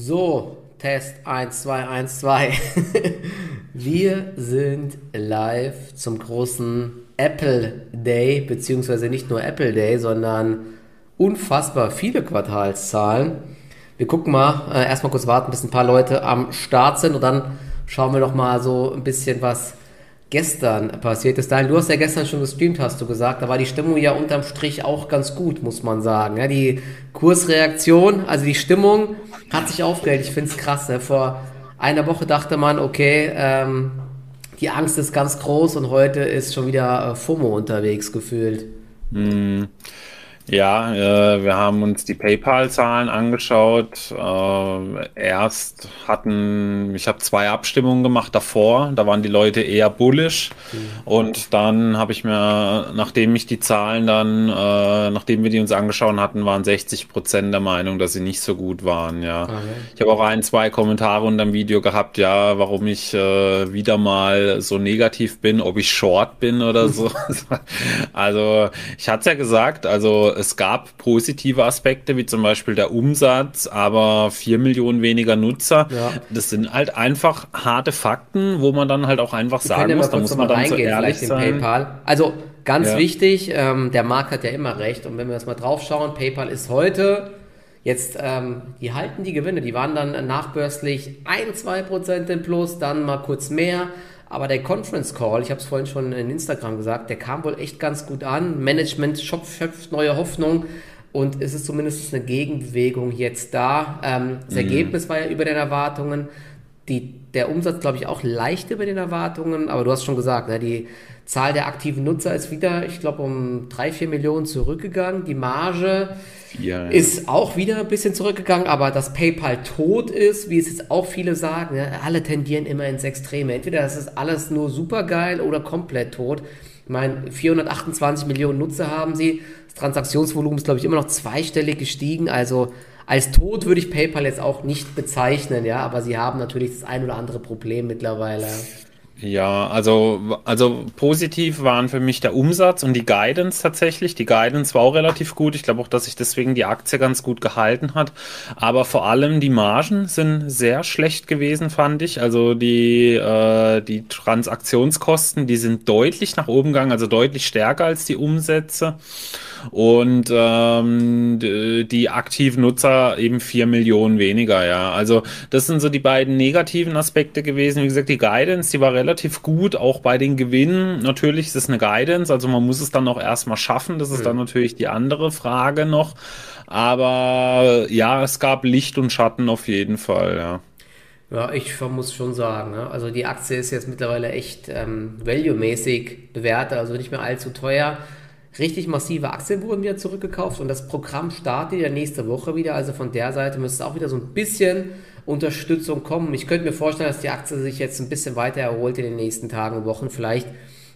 So, Test 1, 2, 1, 2. Wir sind live zum großen Apple Day, beziehungsweise nicht nur Apple Day, sondern unfassbar viele Quartalszahlen. Wir gucken mal, äh, erstmal kurz warten, bis ein paar Leute am Start sind und dann schauen wir noch mal so ein bisschen, was gestern passiert ist. Daniel, du hast ja gestern schon gestreamt, hast du gesagt. Da war die Stimmung ja unterm Strich auch ganz gut, muss man sagen. Ja, die Kursreaktion, also die Stimmung hat sich aufgeregt. Ich finde es krass. Ne? Vor einer Woche dachte man, okay, ähm, die Angst ist ganz groß und heute ist schon wieder äh, FOMO unterwegs gefühlt. Mm. Ja, äh, wir haben uns die PayPal-Zahlen angeschaut. Äh, erst hatten, ich habe zwei Abstimmungen gemacht davor, da waren die Leute eher bullish. Mhm. Und dann habe ich mir, nachdem ich die Zahlen dann, äh, nachdem wir die uns angeschaut hatten, waren 60 Prozent der Meinung, dass sie nicht so gut waren. Ja, okay. ich habe auch ein, zwei Kommentare unter dem Video gehabt, ja, warum ich äh, wieder mal so negativ bin, ob ich short bin oder so. also ich hatte es ja gesagt, also es gab positive Aspekte, wie zum Beispiel der Umsatz, aber vier Millionen weniger Nutzer. Ja. Das sind halt einfach harte Fakten, wo man dann halt auch einfach Wir sagen muss, da muss man dann so ehrlich sein. PayPal. Also ganz ja. wichtig, ähm, der Markt hat ja immer recht. Und wenn wir das mal drauf schauen, PayPal ist heute Jetzt, ähm, die halten die Gewinne, die waren dann nachbörslich 1, 2% im Plus, dann mal kurz mehr. Aber der Conference Call, ich habe es vorhin schon in Instagram gesagt, der kam wohl echt ganz gut an. Management schöpft neue Hoffnung und es ist zumindest eine Gegenbewegung jetzt da. Ähm, das mhm. Ergebnis war ja über den Erwartungen. Die, der Umsatz, glaube ich, auch leicht über den Erwartungen, aber du hast schon gesagt, ne, die Zahl der aktiven Nutzer ist wieder, ich glaube, um drei, vier Millionen zurückgegangen. Die Marge ja, ja. ist auch wieder ein bisschen zurückgegangen, aber dass PayPal tot ist, wie es jetzt auch viele sagen, ja, alle tendieren immer ins Extreme. Entweder das ist alles nur super geil oder komplett tot. Ich meine, 428 Millionen Nutzer haben sie. Das Transaktionsvolumen ist, glaube ich, immer noch zweistellig gestiegen. Also als tot würde ich PayPal jetzt auch nicht bezeichnen, ja, aber sie haben natürlich das ein oder andere Problem mittlerweile. Ja, also, also positiv waren für mich der Umsatz und die Guidance tatsächlich. Die Guidance war auch relativ gut. Ich glaube auch, dass sich deswegen die Aktie ganz gut gehalten hat. Aber vor allem die Margen sind sehr schlecht gewesen, fand ich. Also die, äh, die Transaktionskosten, die sind deutlich nach oben gegangen, also deutlich stärker als die Umsätze und ähm, die aktiven Nutzer eben vier Millionen weniger, ja. Also das sind so die beiden negativen Aspekte gewesen. Wie gesagt, die Guidance, die war relativ gut, auch bei den Gewinnen. Natürlich ist es eine Guidance, also man muss es dann auch erstmal schaffen. Das ist mhm. dann natürlich die andere Frage noch. Aber ja, es gab Licht und Schatten auf jeden Fall, ja. Ja, ich muss schon sagen, ne? also die Aktie ist jetzt mittlerweile echt ähm, value-mäßig bewertet, also nicht mehr allzu teuer richtig massive Aktien wurden wieder zurückgekauft und das Programm startet ja nächste Woche wieder. Also von der Seite müsste auch wieder so ein bisschen Unterstützung kommen. Ich könnte mir vorstellen, dass die Aktie sich jetzt ein bisschen weiter erholt in den nächsten Tagen und Wochen, vielleicht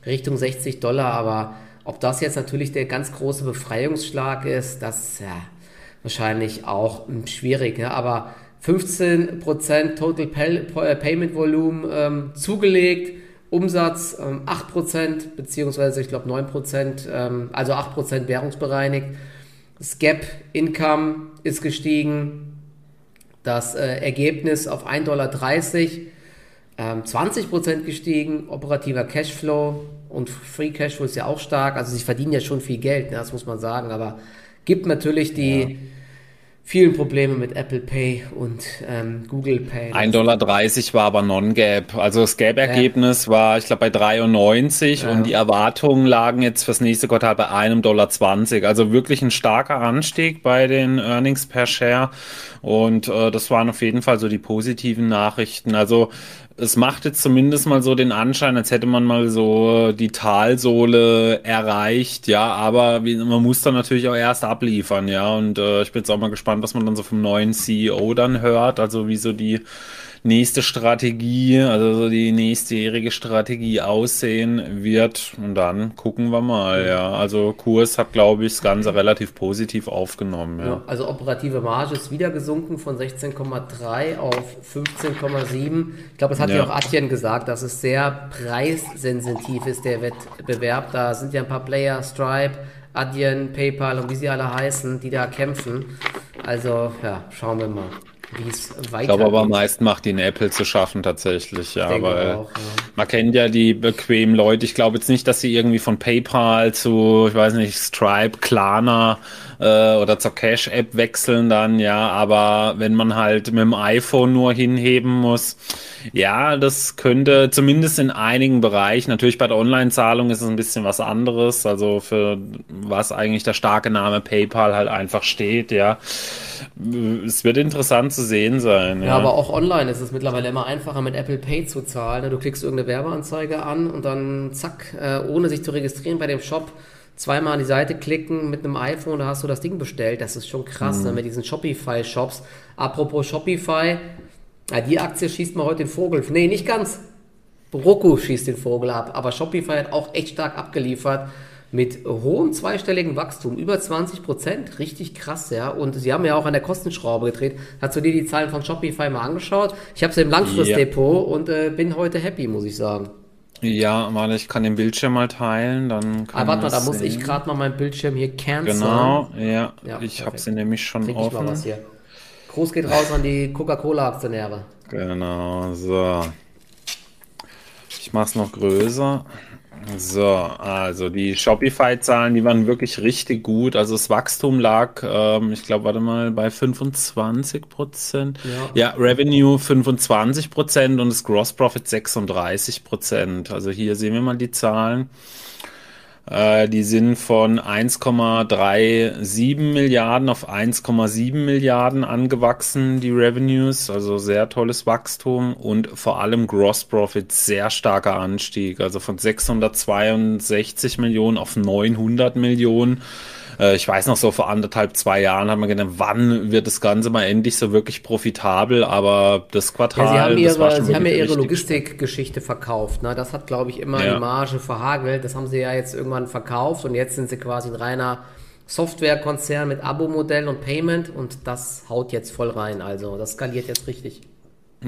Richtung 60 Dollar. Aber ob das jetzt natürlich der ganz große Befreiungsschlag ist, das ist ja wahrscheinlich auch schwierig. Ne? Aber 15% Total Payment Volume ähm, zugelegt Umsatz ähm, 8%, beziehungsweise ich glaube 9%, ähm, also 8% währungsbereinigt. Das Gap Income ist gestiegen. Das äh, Ergebnis auf 1,30 Dollar, ähm, 20% gestiegen. Operativer Cashflow und Free Cashflow ist ja auch stark. Also sie verdienen ja schon viel Geld, ne, das muss man sagen, aber gibt natürlich die. Ja vielen Probleme mit Apple Pay und ähm, Google Pay. 1,30 Dollar war aber Non-Gap. Also das Gap-Ergebnis ja. war, ich glaube, bei 93 ja. und die Erwartungen lagen jetzt fürs nächste Quartal bei 1,20 Dollar. Also wirklich ein starker Anstieg bei den Earnings per Share. Und äh, das waren auf jeden Fall so die positiven Nachrichten. Also es macht jetzt zumindest mal so den Anschein, als hätte man mal so die Talsohle erreicht, ja, aber man muss dann natürlich auch erst abliefern, ja, und äh, ich bin jetzt auch mal gespannt, was man dann so vom neuen CEO dann hört, also wie so die nächste Strategie, also so die nächstjährige Strategie aussehen wird. Und dann gucken wir mal, ja. Also Kurs hat, glaube ich, das Ganze relativ positiv aufgenommen. Ja. ja also operative Marge ist wieder gesunken von 16,3 auf 15,7. Ich glaube, das hat ja. ja auch Atjen gesagt, dass es sehr preissensitiv ist, der Wettbewerb. Da sind ja ein paar Player, Stripe, Adyen, PayPal und wie sie alle heißen, die da kämpfen. Also, ja, schauen wir mal. Wie es weitergeht. Ich glaube aber am meisten macht ihn Apple zu schaffen tatsächlich, ja, weil auch, ja. man kennt ja die bequemen Leute. Ich glaube jetzt nicht, dass sie irgendwie von PayPal zu, ich weiß nicht, Stripe, Klarna äh, oder zur Cash-App wechseln dann, ja, aber wenn man halt mit dem iPhone nur hinheben muss, ja, das könnte zumindest in einigen Bereichen, natürlich bei der Online-Zahlung ist es ein bisschen was anderes, also für was eigentlich der starke Name PayPal halt einfach steht, ja. Es wird interessant zu sehen sein. Ja, ja, aber auch online ist es mittlerweile immer einfacher mit Apple Pay zu zahlen. Du klickst irgendeine Werbeanzeige an und dann zack, äh, ohne sich zu registrieren bei dem Shop, zweimal an die Seite klicken mit einem iPhone, da hast du das Ding bestellt. Das ist schon krass mhm. ne, mit diesen Shopify-Shops. Apropos Shopify, ja, die Aktie schießt mal heute den Vogel. Nee, nicht ganz. Roku schießt den Vogel ab, aber Shopify hat auch echt stark abgeliefert mit hohem zweistelligen Wachstum, über 20 Prozent, richtig krass, ja. Und sie haben ja auch an der Kostenschraube gedreht. Hast du dir die Zahlen von Shopify mal angeschaut? Ich habe sie im Langfristdepot ja. und äh, bin heute happy, muss ich sagen. Ja, warte, ich kann den Bildschirm mal teilen, dann kann Ah, warte mal, da muss ich gerade mal meinen Bildschirm hier canceln. Genau, ja, ja ich habe sie nämlich schon Krieg offen. Ich mal was hier. Gruß geht raus an die Coca-Cola-Aktionäre. Genau, so. Ich mache es noch größer. So, also die Shopify-Zahlen, die waren wirklich richtig gut. Also das Wachstum lag, ähm, ich glaube, warte mal, bei 25 Prozent. Ja. ja, Revenue 25 Prozent und das Gross Profit 36 Prozent. Also hier sehen wir mal die Zahlen. Äh, die sind von 1,37 Milliarden auf 1,7 Milliarden angewachsen, die Revenues. Also sehr tolles Wachstum und vor allem Gross Profit sehr starker Anstieg. Also von 662 Millionen auf 900 Millionen. Äh, ich weiß noch so vor anderthalb, zwei Jahren haben wir gedacht, wann wird das Ganze mal endlich so wirklich profitabel, aber das Quartal. Ja, sie haben ihre, sie haben ja ihre Logistikgeschichte verkauft. Ne? Das hat, glaube ich, immer ja. die Marge verhagelt. Das haben sie ja jetzt irgendwann verkauft und jetzt sind sie quasi ein reiner Softwarekonzern mit Abo-Modell und Payment und das haut jetzt voll rein. Also das skaliert jetzt richtig.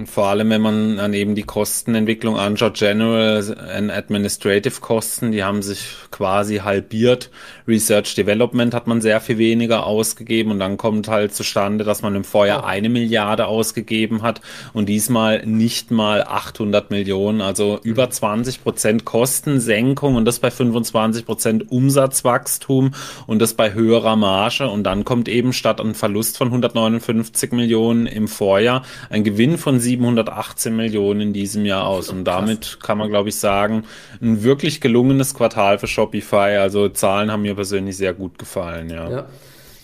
Vor allem, wenn man dann eben die Kostenentwicklung anschaut, General and Administrative Kosten, die haben sich quasi halbiert. Research Development hat man sehr viel weniger ausgegeben und dann kommt halt zustande, dass man im Vorjahr eine Milliarde ausgegeben hat und diesmal nicht mal 800 Millionen, also über 20 Prozent Kostensenkung und das bei 25 Prozent Umsatzwachstum und das bei höherer Marge. Und dann kommt eben statt einem Verlust von 159 Millionen im Vorjahr ein Gewinn von 718 Millionen in diesem Jahr aus. Und damit kann man, glaube ich, sagen, ein wirklich gelungenes Quartal für Shopify. Also Zahlen haben mir persönlich sehr gut gefallen, ja. ja.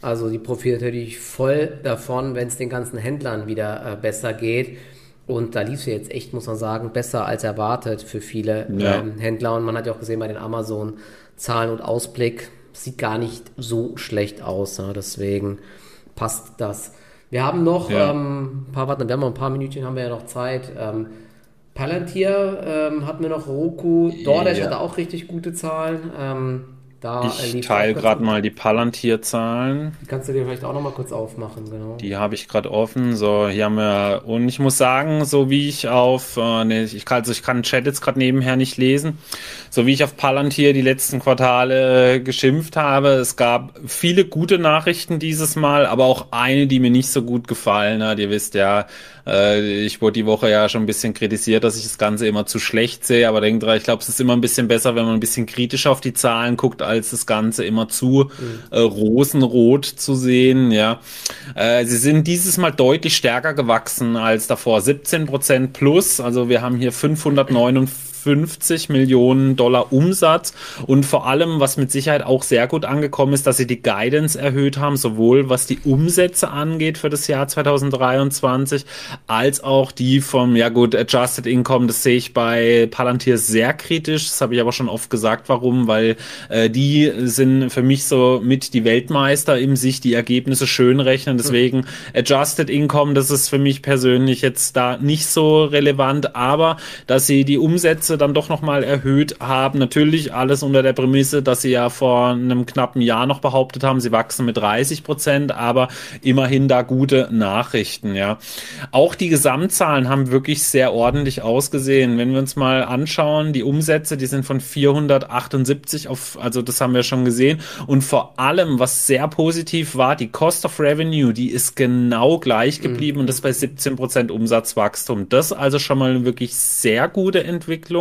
Also die profitiert natürlich voll davon, wenn es den ganzen Händlern wieder äh, besser geht. Und da lief es jetzt echt, muss man sagen, besser als erwartet für viele ja. ähm, Händler. Und man hat ja auch gesehen bei den Amazon-Zahlen und Ausblick, sieht gar nicht so schlecht aus. Ja. Deswegen passt das. Wir haben noch ja. ähm, ein paar, warte, wir haben noch ein paar Minütchen, haben wir ja noch Zeit. Ähm, Palantir ähm, hatten wir noch Roku, DoorDash ja. hatte auch richtig gute Zahlen. Ähm, da ich teile gerade mal die Palantir-Zahlen. Die kannst du dir vielleicht auch noch mal kurz aufmachen, genau. Die habe ich gerade offen. So, hier haben wir, und ich muss sagen, so wie ich auf, äh, nee, ich kann, also ich kann den Chat jetzt gerade nebenher nicht lesen, so wie ich auf Palantir die letzten Quartale geschimpft habe, es gab viele gute Nachrichten dieses Mal, aber auch eine, die mir nicht so gut gefallen hat. Ihr wisst ja, ich wurde die Woche ja schon ein bisschen kritisiert, dass ich das Ganze immer zu schlecht sehe, aber denkt dran, ich glaube, es ist immer ein bisschen besser, wenn man ein bisschen kritisch auf die Zahlen guckt, als das Ganze immer zu mhm. äh, rosenrot zu sehen. Ja, äh, sie sind dieses Mal deutlich stärker gewachsen als davor, 17 Prozent plus. Also wir haben hier 549 50 Millionen Dollar Umsatz. Und vor allem, was mit Sicherheit auch sehr gut angekommen ist, dass sie die Guidance erhöht haben, sowohl was die Umsätze angeht für das Jahr 2023, als auch die vom, ja gut, Adjusted Income, das sehe ich bei Palantir sehr kritisch, das habe ich aber schon oft gesagt, warum, weil äh, die sind für mich so mit die Weltmeister im sich die Ergebnisse schön rechnen, deswegen Adjusted Income, das ist für mich persönlich jetzt da nicht so relevant, aber dass sie die Umsätze Umsätze dann doch nochmal erhöht haben. Natürlich alles unter der Prämisse, dass sie ja vor einem knappen Jahr noch behauptet haben, sie wachsen mit 30 Prozent, aber immerhin da gute Nachrichten, ja. Auch die Gesamtzahlen haben wirklich sehr ordentlich ausgesehen. Wenn wir uns mal anschauen, die Umsätze, die sind von 478 auf, also das haben wir schon gesehen. Und vor allem, was sehr positiv war, die Cost of Revenue, die ist genau gleich geblieben mhm. und das bei 17 Prozent Umsatzwachstum. Das also schon mal eine wirklich sehr gute Entwicklung.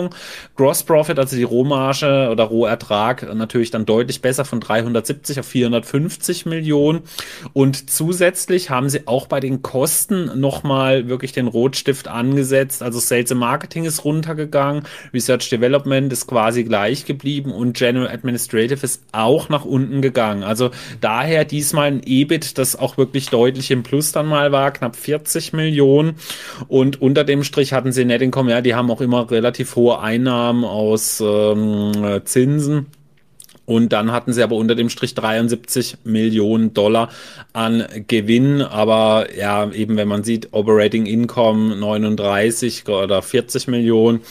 Gross Profit, also die Rohmarge oder Rohertrag, natürlich dann deutlich besser von 370 auf 450 Millionen. Und zusätzlich haben sie auch bei den Kosten nochmal wirklich den Rotstift angesetzt. Also Sales and Marketing ist runtergegangen, Research Development ist quasi gleich geblieben und General Administrative ist auch nach unten gegangen. Also daher diesmal ein EBIT, das auch wirklich deutlich im Plus dann mal war, knapp 40 Millionen. Und unter dem Strich hatten sie Net Income, ja, die haben auch immer relativ hohe Einnahmen aus ähm, Zinsen. Und dann hatten sie aber unter dem Strich 73 Millionen Dollar an Gewinn. Aber ja, eben wenn man sieht, Operating Income 39 oder 40 Millionen.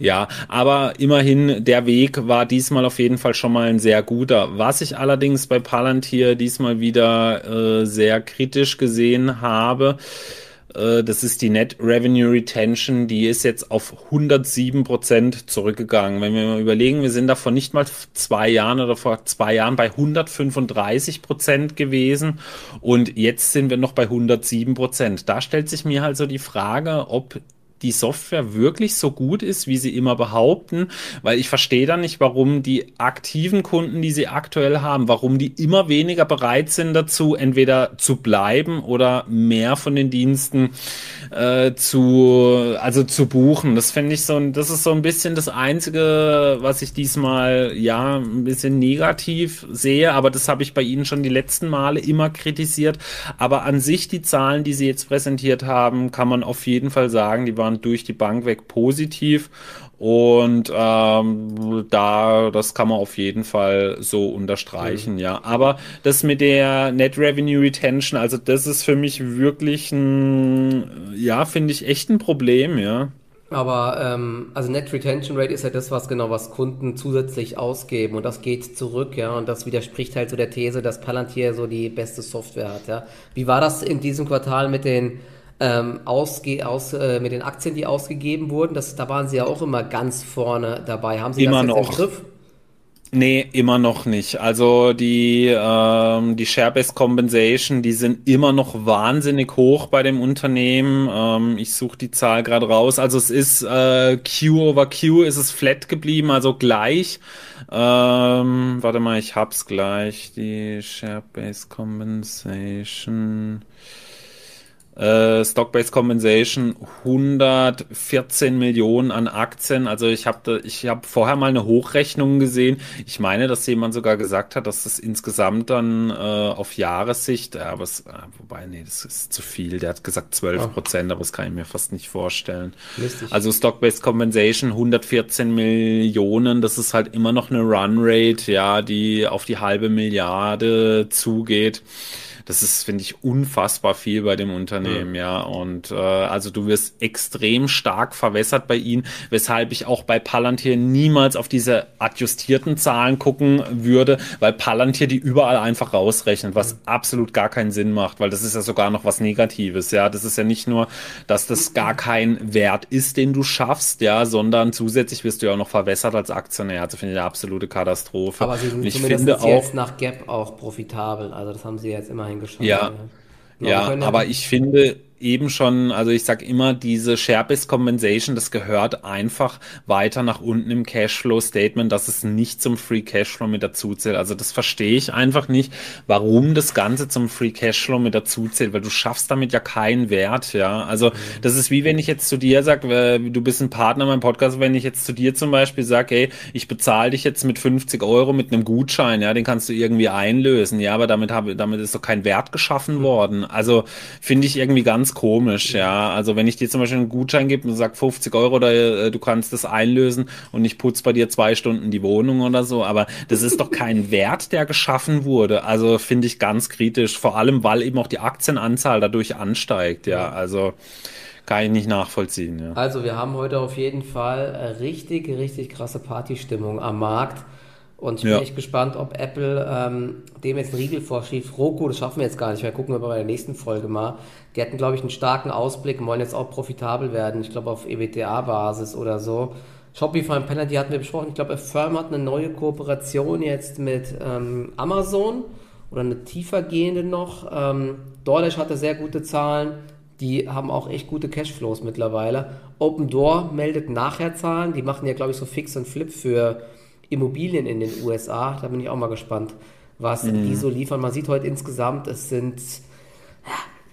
Ja, aber immerhin, der Weg war diesmal auf jeden Fall schon mal ein sehr guter. Was ich allerdings bei Palantir diesmal wieder äh, sehr kritisch gesehen habe, äh, das ist die Net Revenue Retention, die ist jetzt auf 107 Prozent zurückgegangen. Wenn wir mal überlegen, wir sind da vor nicht mal zwei Jahren oder vor zwei Jahren bei 135 Prozent gewesen und jetzt sind wir noch bei 107 Prozent. Da stellt sich mir halt so die Frage, ob die Software wirklich so gut ist, wie sie immer behaupten, weil ich verstehe dann nicht, warum die aktiven Kunden, die sie aktuell haben, warum die immer weniger bereit sind dazu, entweder zu bleiben oder mehr von den Diensten äh, zu, also zu buchen. Das finde ich so, das ist so ein bisschen das Einzige, was ich diesmal ja ein bisschen negativ sehe, aber das habe ich bei Ihnen schon die letzten Male immer kritisiert. Aber an sich die Zahlen, die Sie jetzt präsentiert haben, kann man auf jeden Fall sagen, die waren durch die Bank weg positiv und ähm, da, das kann man auf jeden Fall so unterstreichen, mhm. ja. Aber das mit der Net Revenue Retention, also das ist für mich wirklich ein, ja, finde ich echt ein Problem, ja. Aber ähm, also Net Retention Rate ist ja das, was genau was Kunden zusätzlich ausgeben und das geht zurück, ja, und das widerspricht halt so der These, dass Palantir so die beste Software hat, ja. Wie war das in diesem Quartal mit den ähm, ausge aus, äh, mit den Aktien, die ausgegeben wurden, das, da waren Sie ja auch immer ganz vorne dabei. Haben Sie immer das jetzt noch. im Griff? Nee, immer noch nicht. Also die, ähm, die Share-Based Compensation, die sind immer noch wahnsinnig hoch bei dem Unternehmen. Ähm, ich suche die Zahl gerade raus. Also es ist äh, Q over Q ist es flat geblieben, also gleich. Ähm, warte mal, ich hab's gleich. Die Share-Based Compensation. Äh, Stock-Based Compensation 114 Millionen an Aktien. Also ich habe ich hab vorher mal eine Hochrechnung gesehen. Ich meine, dass jemand sogar gesagt hat, dass das insgesamt dann äh, auf Jahressicht, ja, aber es, äh, wobei, nee, das ist zu viel. Der hat gesagt 12 Prozent, oh. aber das kann ich mir fast nicht vorstellen. Lustig. Also Stock-Based Compensation 114 Millionen, das ist halt immer noch eine Run-Rate, ja, die auf die halbe Milliarde zugeht. Das ist, finde ich, unfassbar viel bei dem Unternehmen, ja. ja. Und äh, also du wirst extrem stark verwässert bei ihnen, weshalb ich auch bei Palantir niemals auf diese adjustierten Zahlen gucken würde, weil Palantir die überall einfach rausrechnet, was absolut gar keinen Sinn macht, weil das ist ja sogar noch was Negatives, ja. Das ist ja nicht nur, dass das gar kein Wert ist, den du schaffst, ja, sondern zusätzlich wirst du ja auch noch verwässert als Aktionär. Also finde ich eine absolute Katastrophe. Aber sie sind ich zumindest finde jetzt nach Gap auch profitabel. Also das haben sie jetzt immerhin eingeschaut. Ja, ja, ja aber ich finde, eben schon, also ich sag immer, diese Share-Based Compensation, das gehört einfach weiter nach unten im Cashflow-Statement, dass es nicht zum Free Cashflow mit dazu zählt. Also das verstehe ich einfach nicht, warum das Ganze zum Free Cashflow mit dazu zählt, weil du schaffst damit ja keinen Wert, ja. Also das ist wie wenn ich jetzt zu dir sag, äh, du bist ein Partner in meinem Podcast, wenn ich jetzt zu dir zum Beispiel sage, hey, ich bezahle dich jetzt mit 50 Euro mit einem Gutschein, ja, den kannst du irgendwie einlösen, ja, aber damit habe, damit ist doch kein Wert geschaffen mhm. worden. Also finde ich irgendwie ganz ganz komisch, ja. Also wenn ich dir zum Beispiel einen Gutschein gebe und sag 50 Euro oder äh, du kannst das einlösen und ich putze bei dir zwei Stunden die Wohnung oder so, aber das ist doch kein Wert, der geschaffen wurde. Also finde ich ganz kritisch, vor allem weil eben auch die Aktienanzahl dadurch ansteigt, ja. Also kann ich nicht nachvollziehen. Ja. Also wir haben heute auf jeden Fall richtig, richtig krasse Partystimmung am Markt. Und ich bin ja. echt gespannt, ob Apple ähm, dem jetzt einen Riegel vorschiebt. Roku, das schaffen wir jetzt gar nicht mehr. Gucken wir bei der nächsten Folge mal. Die hatten, glaube ich, einen starken Ausblick und wollen jetzt auch profitabel werden. Ich glaube, auf EBTA-Basis oder so. Shopify und die hatten wir besprochen. Ich glaube, Affirm hat eine neue Kooperation jetzt mit ähm, Amazon oder eine tiefer gehende noch. Ähm, DoorDash hatte sehr gute Zahlen. Die haben auch echt gute Cashflows mittlerweile. Open Door meldet nachher Zahlen. Die machen ja, glaube ich, so Fix und Flip für Immobilien in den USA. Da bin ich auch mal gespannt, was mhm. die so liefern. Man sieht heute insgesamt, es sind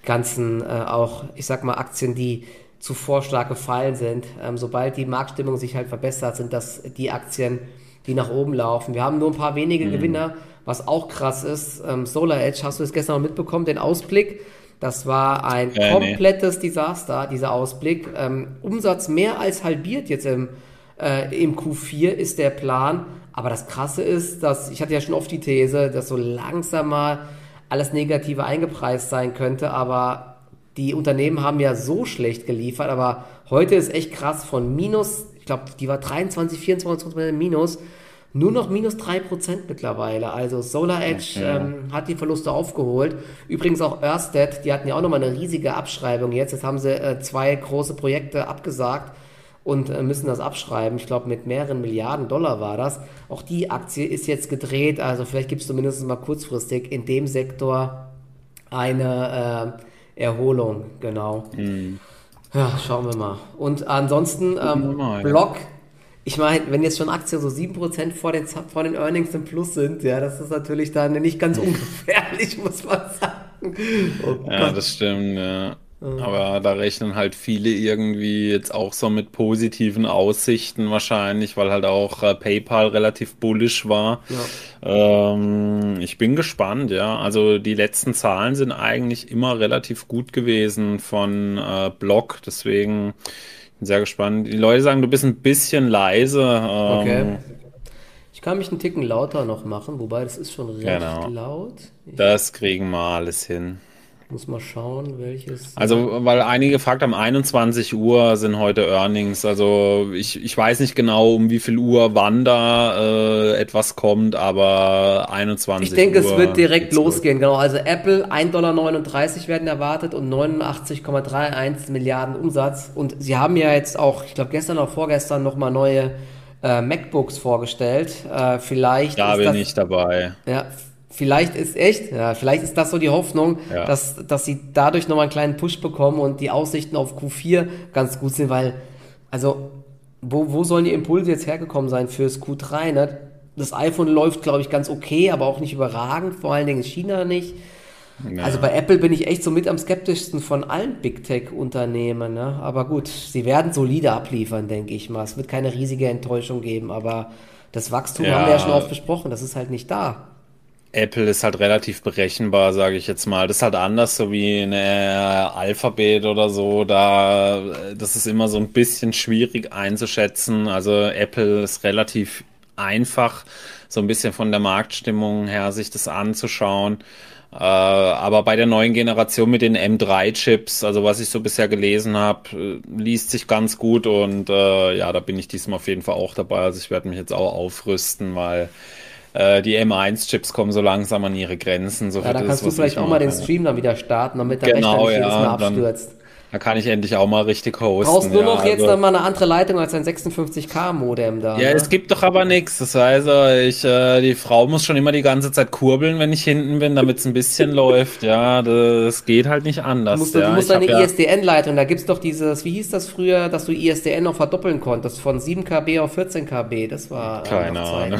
ganzen äh, auch, ich sag mal, Aktien, die zuvor stark gefallen sind. Ähm, sobald die Marktstimmung sich halt verbessert, sind das die Aktien, die nach oben laufen. Wir haben nur ein paar wenige mhm. Gewinner, was auch krass ist. Ähm, Solar Edge, hast du es gestern noch mitbekommen, den Ausblick? Das war ein äh, komplettes nee. Desaster, dieser Ausblick. Ähm, Umsatz mehr als halbiert jetzt im äh, Im Q4 ist der Plan. Aber das Krasse ist, dass ich hatte ja schon oft die These, dass so langsam mal alles Negative eingepreist sein könnte. Aber die Unternehmen haben ja so schlecht geliefert. Aber heute ist echt krass von minus, ich glaube, die war 23, 24 minus nur noch minus 3% mittlerweile. Also Solar Edge ja. ähm, hat die Verluste aufgeholt. Übrigens auch Ørsted, die hatten ja auch nochmal eine riesige Abschreibung jetzt. Jetzt haben sie äh, zwei große Projekte abgesagt und äh, müssen das abschreiben. Ich glaube, mit mehreren Milliarden Dollar war das. Auch die Aktie ist jetzt gedreht. Also vielleicht gibt es zumindest mal kurzfristig in dem Sektor eine äh, Erholung. Genau. Mhm. Ja, schauen wir mal. Und ansonsten ähm, Block. Ich meine, wenn jetzt schon Aktien so 7% vor den, vor den Earnings im Plus sind, ja, das ist natürlich dann nicht ganz ungefährlich, muss man sagen. Oh ja, das stimmt, ja. Aber da rechnen halt viele irgendwie jetzt auch so mit positiven Aussichten wahrscheinlich, weil halt auch äh, PayPal relativ bullish war. Ja. Ähm, ich bin gespannt, ja. Also die letzten Zahlen sind eigentlich immer relativ gut gewesen von äh, Block, deswegen bin sehr gespannt. Die Leute sagen, du bist ein bisschen leise. Ähm, okay. Ich kann mich einen Ticken lauter noch machen, wobei das ist schon recht genau. laut. Ich das kriegen wir alles hin. Muss mal schauen, welches. Also, weil einige gefragt haben, 21 Uhr sind heute Earnings. Also, ich, ich weiß nicht genau, um wie viel Uhr wann da äh, etwas kommt, aber 21 Ich denke, Uhr es wird direkt losgehen. Genau. Also, Apple 1,39 Dollar werden erwartet und 89,31 Milliarden Umsatz. Und sie haben ja jetzt auch, ich glaube, gestern oder vorgestern nochmal neue äh, MacBooks vorgestellt. Äh, vielleicht. Da bin das, ich dabei. Ja, vielleicht ist echt, ja, vielleicht ist das so die Hoffnung, ja. dass, dass sie dadurch nochmal einen kleinen Push bekommen und die Aussichten auf Q4 ganz gut sind, weil, also, wo, wo sollen die Impulse jetzt hergekommen sein fürs Q3? Ne? Das iPhone läuft, glaube ich, ganz okay, aber auch nicht überragend, vor allen Dingen in China nicht. Ja. Also bei Apple bin ich echt so mit am skeptischsten von allen Big Tech-Unternehmen. Ne? Aber gut, sie werden solide abliefern, denke ich mal. Es wird keine riesige Enttäuschung geben, aber das Wachstum haben wir ja schon oft besprochen, das ist halt nicht da. Apple ist halt relativ berechenbar, sage ich jetzt mal. Das ist halt anders, so wie eine Alphabet oder so. Da, das ist immer so ein bisschen schwierig einzuschätzen. Also Apple ist relativ einfach, so ein bisschen von der Marktstimmung her sich das anzuschauen. Äh, aber bei der neuen Generation mit den M3-Chips, also was ich so bisher gelesen habe, äh, liest sich ganz gut und äh, ja, da bin ich diesmal auf jeden Fall auch dabei. Also ich werde mich jetzt auch aufrüsten, weil äh, die M1-Chips kommen so langsam an ihre Grenzen. So ja, da kannst du vielleicht auch mal den Stream dann wieder starten, damit der genau, Rechner nicht jedes Mal abstürzt. Dann, da kann ich endlich auch mal richtig hosten. Brauchst nur ja, noch jetzt also, noch mal eine andere Leitung als ein 56K-Modem da. Ja, ne? es gibt doch aber nichts. Das heißt, ich, äh, die Frau muss schon immer die ganze Zeit kurbeln, wenn ich hinten bin, damit es ein bisschen läuft. Ja, das geht halt nicht anders. Du musst, ja. du musst eine ISDN-Leitung, da gibt es doch dieses, wie hieß das früher, dass du ISDN noch verdoppeln konntest, von 7 KB auf 14 KB. Das war. Keine Ahnung.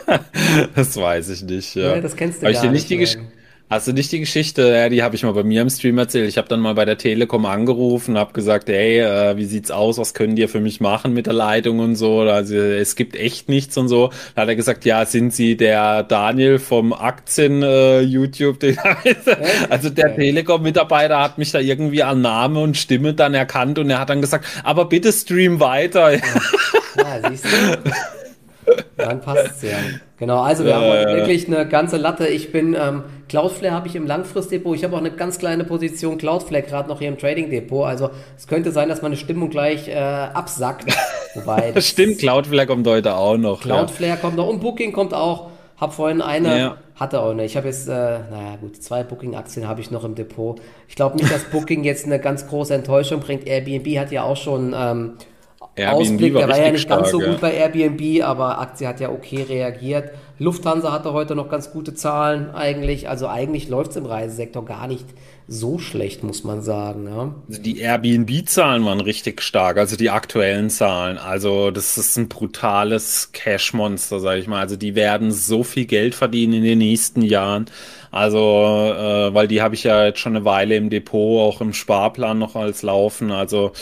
das weiß ich nicht. Ja. ja das kennst du Hab gar ich dir nicht. Die Hast du nicht die Geschichte, ja, die habe ich mal bei mir im Stream erzählt. Ich habe dann mal bei der Telekom angerufen, habe gesagt, hey, äh, wie sieht's aus? Was können die für mich machen mit der Leitung und so? Also es gibt echt nichts und so. Da hat er gesagt, ja, sind Sie der Daniel vom Aktien äh, YouTube? also der Telekom-Mitarbeiter hat mich da irgendwie an Name und Stimme dann erkannt und er hat dann gesagt, aber bitte stream weiter. Ja, siehst du? Dann passt es ja. Genau, also wir haben heute wirklich eine ganze Latte. Ich bin, ähm, Cloudflare habe ich im Langfristdepot. Ich habe auch eine ganz kleine Position Cloudflare gerade noch hier im Trading Depot. Also es könnte sein, dass meine Stimmung gleich äh, absackt. Wobei Stimmt, Cloudflare kommt heute auch noch. Cloudflare ja. kommt noch und Booking kommt auch. Hab vorhin eine, ja. hatte auch eine. Ich habe jetzt, äh, naja gut, zwei Booking-Aktien habe ich noch im Depot. Ich glaube nicht, dass Booking jetzt eine ganz große Enttäuschung bringt. Airbnb hat ja auch schon ähm, Airbnb Ausblick, der war ja nicht ganz so gut bei Airbnb, aber Aktie hat ja okay reagiert. Lufthansa hatte heute noch ganz gute Zahlen eigentlich. Also eigentlich läuft es im Reisesektor gar nicht so schlecht, muss man sagen. Ja. Also die Airbnb-Zahlen waren richtig stark, also die aktuellen Zahlen. Also das ist ein brutales Cash-Monster, sage ich mal. Also die werden so viel Geld verdienen in den nächsten Jahren. Also, äh, weil die habe ich ja jetzt schon eine Weile im Depot, auch im Sparplan noch als Laufen. Also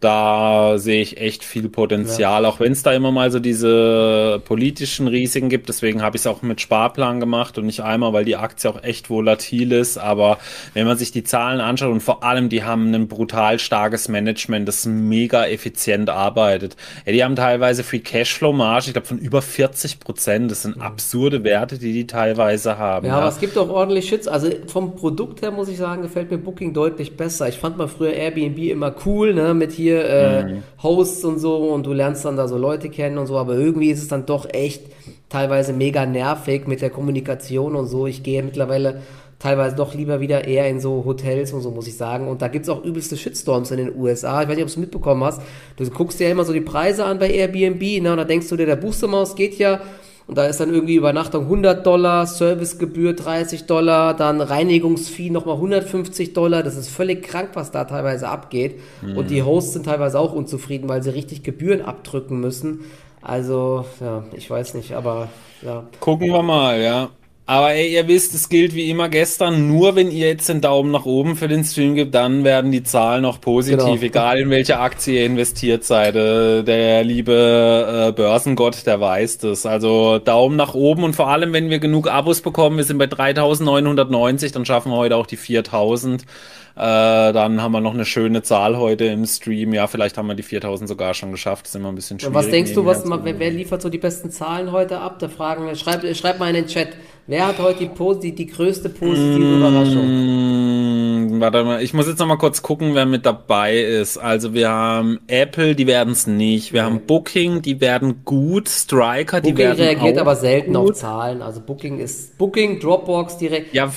da sehe ich echt viel Potenzial, ja. auch wenn es da immer mal so diese politischen Risiken gibt. Deswegen habe ich es auch mit Sparplan gemacht und nicht einmal, weil die Aktie auch echt volatil ist. Aber wenn man sich die Zahlen anschaut und vor allem, die haben ein brutal starkes Management, das mega effizient arbeitet. Ja, die haben teilweise Free Cashflow Marge, ich glaube von über 40 Prozent. Das sind absurde Werte, die die teilweise haben. Ja, ja. aber es gibt auch auch ordentlich Shits. Also vom Produkt her muss ich sagen, gefällt mir Booking deutlich besser. Ich fand mal früher Airbnb immer cool, ne, mit hier äh, mhm. Hosts und so und du lernst dann da so Leute kennen und so, aber irgendwie ist es dann doch echt teilweise mega nervig mit der Kommunikation und so. Ich gehe mittlerweile teilweise doch lieber wieder eher in so Hotels und so, muss ich sagen. Und da gibt es auch übelste Shitstorms in den USA. Ich weiß nicht, ob du es mitbekommen hast. Du guckst dir ja immer so die Preise an bei Airbnb, ne, und da denkst du dir, der buchst geht ja und da ist dann irgendwie Übernachtung 100 Dollar, Servicegebühr 30 Dollar, dann Reinigungsfee nochmal 150 Dollar. Das ist völlig krank, was da teilweise abgeht. Mhm. Und die Hosts sind teilweise auch unzufrieden, weil sie richtig Gebühren abdrücken müssen. Also, ja, ich weiß nicht, aber ja. Gucken wir mal, ja. Aber ey, ihr wisst, es gilt wie immer gestern, nur wenn ihr jetzt den Daumen nach oben für den Stream gibt, dann werden die Zahlen noch positiv, genau. egal in welche Aktie ihr investiert seid. Äh, der liebe äh, Börsengott, der weiß das. Also Daumen nach oben und vor allem, wenn wir genug Abos bekommen, wir sind bei 3990, dann schaffen wir heute auch die 4000. Äh, dann haben wir noch eine schöne Zahl heute im Stream. Ja, vielleicht haben wir die 4000 sogar schon geschafft. Das ist immer ein bisschen schwierig. was denkst du, was, wer, wer, liefert so die besten Zahlen heute ab? Da fragen wir, schreibt, schreibt mal in den Chat. Wer hat heute die, die, die größte positive Überraschung? Warte mal, ich muss jetzt noch mal kurz gucken, wer mit dabei ist. Also wir haben Apple, die werden es nicht. Wir haben Booking, die werden gut. Striker, die werden Booking reagiert aber selten gut. auf Zahlen. Also Booking ist Booking, Dropbox direkt. Ja,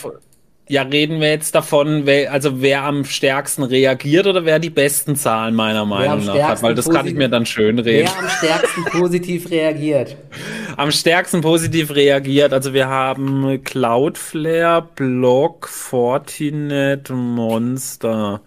ja, reden wir jetzt davon, wer, also wer am stärksten reagiert oder wer die besten Zahlen meiner Meinung nach hat, weil das kann ich mir dann schön reden. Wer am stärksten positiv reagiert? Am stärksten positiv reagiert, also wir haben Cloudflare, Block, Fortinet, Monster.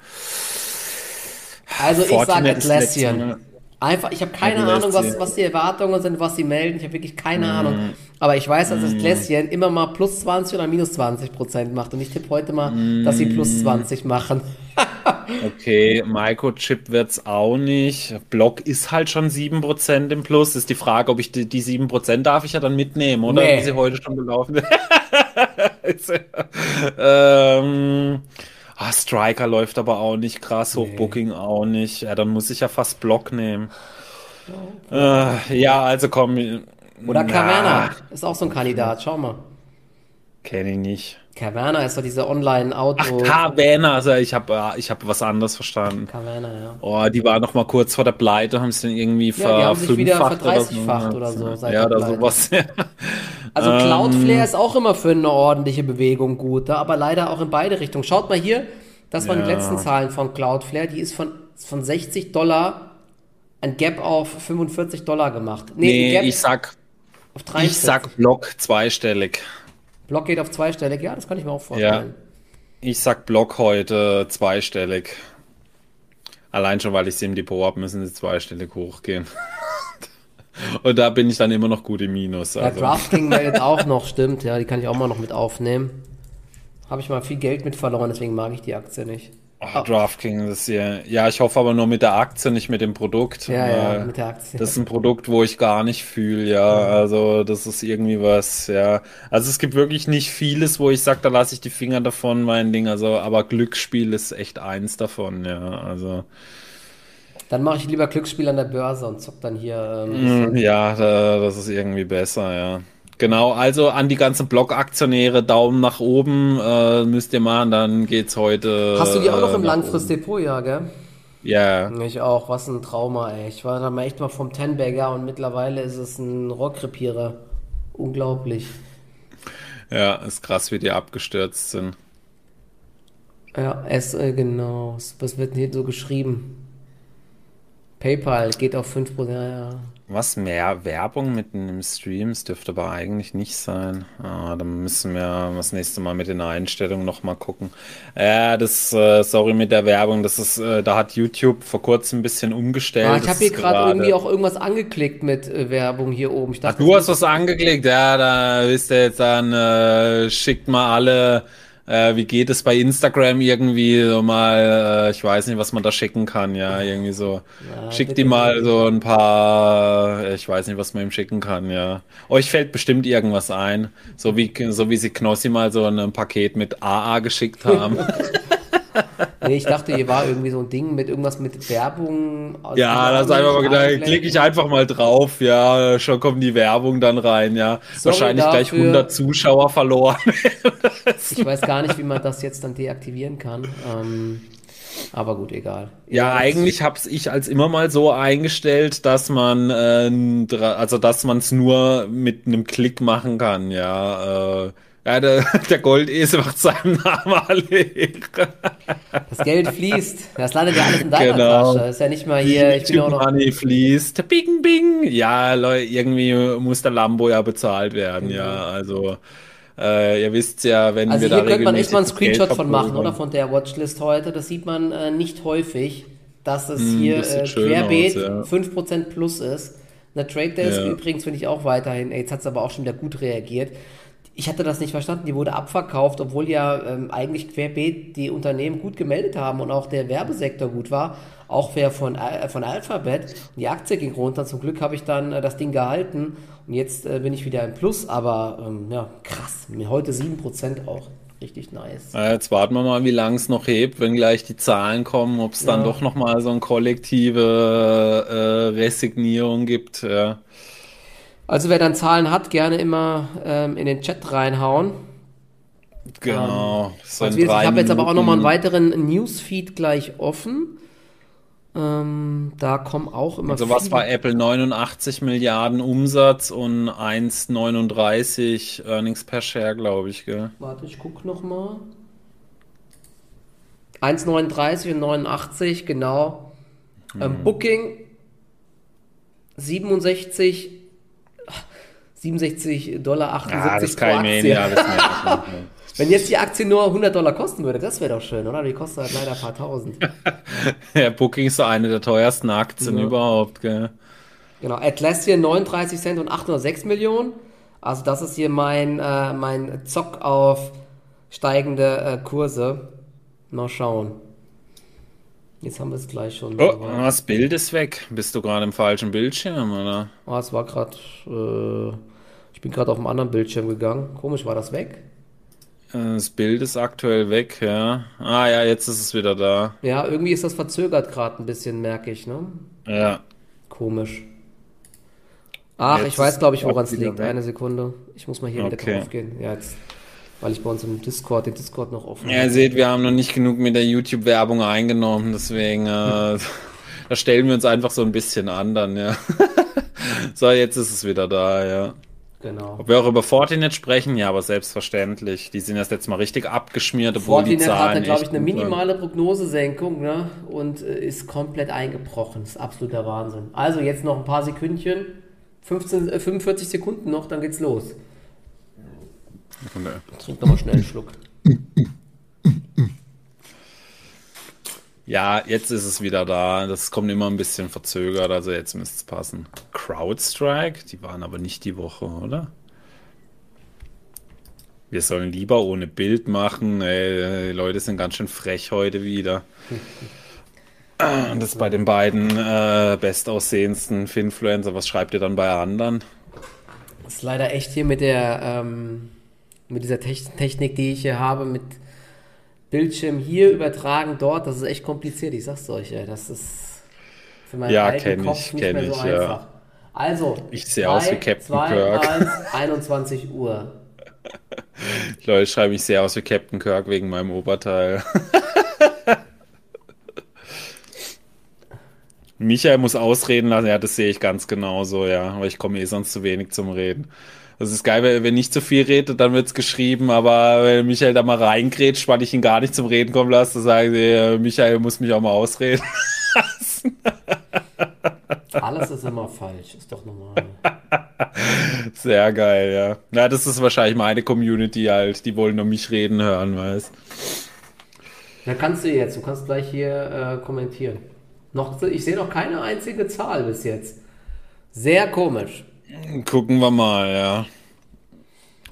Also Fortinet ich sage Atlassian. Einfach, ich habe keine Ahnung, was, was die Erwartungen sind, was sie melden. Ich habe wirklich keine mm. Ahnung. Aber ich weiß, dass das Gläschen immer mal plus 20 oder minus 20 Prozent macht. Und ich tippe heute mal, mm. dass sie plus 20 machen. okay, Microchip wird's auch nicht. Block ist halt schon 7 Prozent im Plus. Ist die Frage, ob ich die, die 7 Prozent darf ich ja dann mitnehmen, oder? Nee. Wie sie heute schon gelaufen ähm, Ah, Striker läuft aber auch nicht krass, Hochbooking nee. auch nicht. Ja, dann muss ich ja fast Block nehmen. Okay. Äh, ja, also komm. Oder Caverna ist auch so ein Kandidat, schau mal. Kenne ich nicht. Caverna ist doch diese Online-Auto. Ach, Caverna, also ich habe ich hab was anderes verstanden. Caverna, ja. Oh, die war noch mal kurz vor der Pleite, haben sie dann irgendwie ja, ver die haben sich wieder verdreißigfacht oder so. Oder so ja, oder sowas. also Cloudflare ähm, ist auch immer für eine ordentliche Bewegung gut, aber leider auch in beide Richtungen. Schaut mal hier, das waren ja. die letzten Zahlen von Cloudflare, die ist von, von 60 Dollar ein Gap auf 45 Dollar gemacht. Nee, nee ich sag ich sag Block zweistellig. Block geht auf zweistellig, ja, das kann ich mir auch vorstellen. Ja. Ich sag Block heute zweistellig. Allein schon, weil ich sie im Depot habe, müssen sie zweistellig hochgehen. Und da bin ich dann immer noch gut im Minus. Also. Ja, Drafting meldet auch noch, stimmt, ja, die kann ich auch mal noch mit aufnehmen. Habe ich mal viel Geld mit verloren, deswegen mag ich die Aktie nicht. Oh, DraftKings ist ja. Ja, ich hoffe aber nur mit der Aktie, nicht mit dem Produkt. Ja, ja, mit der Aktie. Das ist ein Produkt, wo ich gar nicht fühle, ja. Also, das ist irgendwie was, ja. Also, es gibt wirklich nicht vieles, wo ich sage, da lasse ich die Finger davon, mein Ding. Also, aber Glücksspiel ist echt eins davon, ja. Also. Dann mache ich lieber Glücksspiel an der Börse und zock dann hier. Ähm, mm, ja, das ist irgendwie besser, ja. Genau, also an die ganzen Blog-Aktionäre Daumen nach oben äh, müsst ihr machen, dann geht's heute. Hast du die auch noch äh, im Langfristdepot, ja, gell? Ja. Yeah. Ich auch, was ein Trauma, ey. Ich war da mal echt mal vom Tenbagger und mittlerweile ist es ein Rockrepierer. Unglaublich. Ja, ist krass, wie die abgestürzt sind. Ja, es, äh, genau. Was wird denn hier so geschrieben? PayPal geht auf 5%. Ja, ja. Was mehr Werbung mit einem Streams dürfte aber eigentlich nicht sein. Ah, dann müssen wir das nächste Mal mit den Einstellungen nochmal gucken. Ja, das, äh, sorry mit der Werbung, das ist, äh, da hat YouTube vor kurzem ein bisschen umgestellt. Ah, ich habe hier gerade irgendwie auch irgendwas angeklickt mit äh, Werbung hier oben. Dachte, Ach, du hast was angeklickt, ja, da wisst ihr jetzt dann, äh, schickt mal alle äh, wie geht es bei Instagram irgendwie so mal, äh, ich weiß nicht, was man da schicken kann, ja, irgendwie so. Ja, Schickt die mal so ein paar, ich weiß nicht, was man ihm schicken kann, ja. Euch fällt bestimmt irgendwas ein, so wie, so wie sie Knossi mal so ein Paket mit AA geschickt haben. nee, ich dachte, hier war irgendwie so ein Ding mit irgendwas mit Werbung. Ja, das einfach mal gedacht, klicke ich einfach mal drauf, ja, schon kommt die Werbung dann rein, ja. Sorry Wahrscheinlich dafür. gleich 100 Zuschauer verloren. ich weiß gar nicht, wie man das jetzt dann deaktivieren kann. Ähm, aber gut, egal. Ja, ja eigentlich habe ich als immer mal so eingestellt, dass man, äh, also dass man es nur mit einem Klick machen kann, ja. Äh, ja, der, der Goldesel macht seinem Namen alle Das Geld fließt. Das landet ja alles in deiner genau. Tasche. Ist ja nicht mal hier. Ich bin auch noch Money fließt. Bing, bing. Ja, Leute, irgendwie muss der Lambo ja bezahlt werden. Mhm. Ja, also. Äh, ihr wisst ja, wenn also wir da hier könnte man echt mal einen Screenshot von machen, oder? Von der Watchlist heute. Das sieht man äh, nicht häufig, dass es mm, hier äh, querbeet aus, ja. 5% plus ist. Eine Trade Desk ja. übrigens finde ich auch weiterhin. Ey, jetzt hat es aber auch schon wieder gut reagiert ich hatte das nicht verstanden. Die wurde abverkauft, obwohl ja ähm, eigentlich querbeet die Unternehmen gut gemeldet haben und auch der Werbesektor gut war. Auch wer von, äh, von Alphabet. Und die Aktie ging runter. Zum Glück habe ich dann äh, das Ding gehalten. Und jetzt äh, bin ich wieder im Plus. Aber ähm, ja, krass. Heute 7% auch. Richtig nice. Jetzt warten wir mal, wie lange es noch hebt, wenn gleich die Zahlen kommen, ob es dann ja. doch nochmal so eine kollektive äh, Resignierung gibt. Ja. Also wer dann Zahlen hat, gerne immer ähm, in den Chat reinhauen. Genau. Ähm, so also ich habe jetzt aber auch nochmal einen weiteren Newsfeed gleich offen. Ähm, da kommen auch immer. Also was war Apple 89 Milliarden Umsatz und 1,39 Earnings per Share, glaube ich, gell? Warte, ich gucke nochmal. 1,39 und 89, genau. Ähm, hm. Booking 67 67 Dollar 78 ja, mir alles mehr. Wenn jetzt die Aktie nur 100 Dollar kosten würde, das wäre doch schön, oder? Die kostet halt leider ein paar tausend. ja, Booking ist so eine der teuersten Aktien ja. überhaupt, gell? Genau, Atlassian 39 Cent und 806 Millionen. Also das ist hier mein, äh, mein Zock auf steigende äh, Kurse. Mal schauen. Jetzt haben wir es gleich schon. Oh, das Bild ist weg. Bist du gerade im falschen Bildschirm, oder? Oh, es war gerade... Äh ich bin gerade auf einem anderen Bildschirm gegangen. Komisch, war das weg? Äh, das Bild ist aktuell weg, ja. Ah ja, jetzt ist es wieder da. Ja, irgendwie ist das verzögert gerade ein bisschen, merke ich, ne? Ja. Komisch. Ach, jetzt ich weiß, glaube ich, woran es liegt. Weg. Eine Sekunde. Ich muss mal hier okay. wieder drauf gehen. Ja, jetzt, weil ich bei uns im Discord, den Discord noch offen habe. Ja, ihr seht, wir haben noch nicht genug mit der YouTube-Werbung eingenommen, deswegen, äh, da stellen wir uns einfach so ein bisschen an dann, ja. so, jetzt ist es wieder da, ja. Genau. Ob wir auch über Fortinet sprechen, ja, aber selbstverständlich. Die sind erst jetzt mal richtig abgeschmiert, obwohl Fortinet die Zahlen hat, glaube ich, eine minimale Prognosesenkung ne? und äh, ist komplett eingebrochen. Das ist absoluter Wahnsinn. Also jetzt noch ein paar Sekündchen, 15, äh, 45 Sekunden noch, dann geht's los. Nee. Trink doch mal schnell einen Schluck. Ja, jetzt ist es wieder da. Das kommt immer ein bisschen verzögert, also jetzt müsste es passen. CrowdStrike, die waren aber nicht die Woche, oder? Wir sollen lieber ohne Bild machen. Ey, die Leute sind ganz schön frech heute wieder. Das bei den beiden äh, bestaussehendsten Finfluencer. Was schreibt ihr dann bei anderen? Das ist leider echt hier mit der ähm, mit dieser Technik, die ich hier habe, mit Bildschirm hier übertragen, dort, das ist echt kompliziert, ich sag's euch, ey. das ist für meinen Ja, alten Kopf ich, nicht mehr so ich, ja. einfach. Also, Ich sehe aus wie Captain 2, Kirk. 1, 21 Uhr. Leute schreiben, ich sehe aus wie Captain Kirk wegen meinem Oberteil. Michael muss ausreden lassen, ja, das sehe ich ganz genauso, ja. Aber ich komme eh sonst zu wenig zum Reden. Das ist geil, wenn, wenn nicht zu viel redet, dann wird's geschrieben, aber wenn Michael da mal reingrätscht, weil ich ihn gar nicht zum Reden kommen lasse, dann sagen sie, äh, Michael muss mich auch mal ausreden. Alles ist immer falsch, ist doch normal. Sehr geil, ja. Na, das ist wahrscheinlich meine Community halt, die wollen nur mich reden hören, weißt Dann kannst du jetzt, du kannst gleich hier äh, kommentieren. Noch, ich sehe noch keine einzige Zahl bis jetzt. Sehr komisch. Gucken wir mal, ja.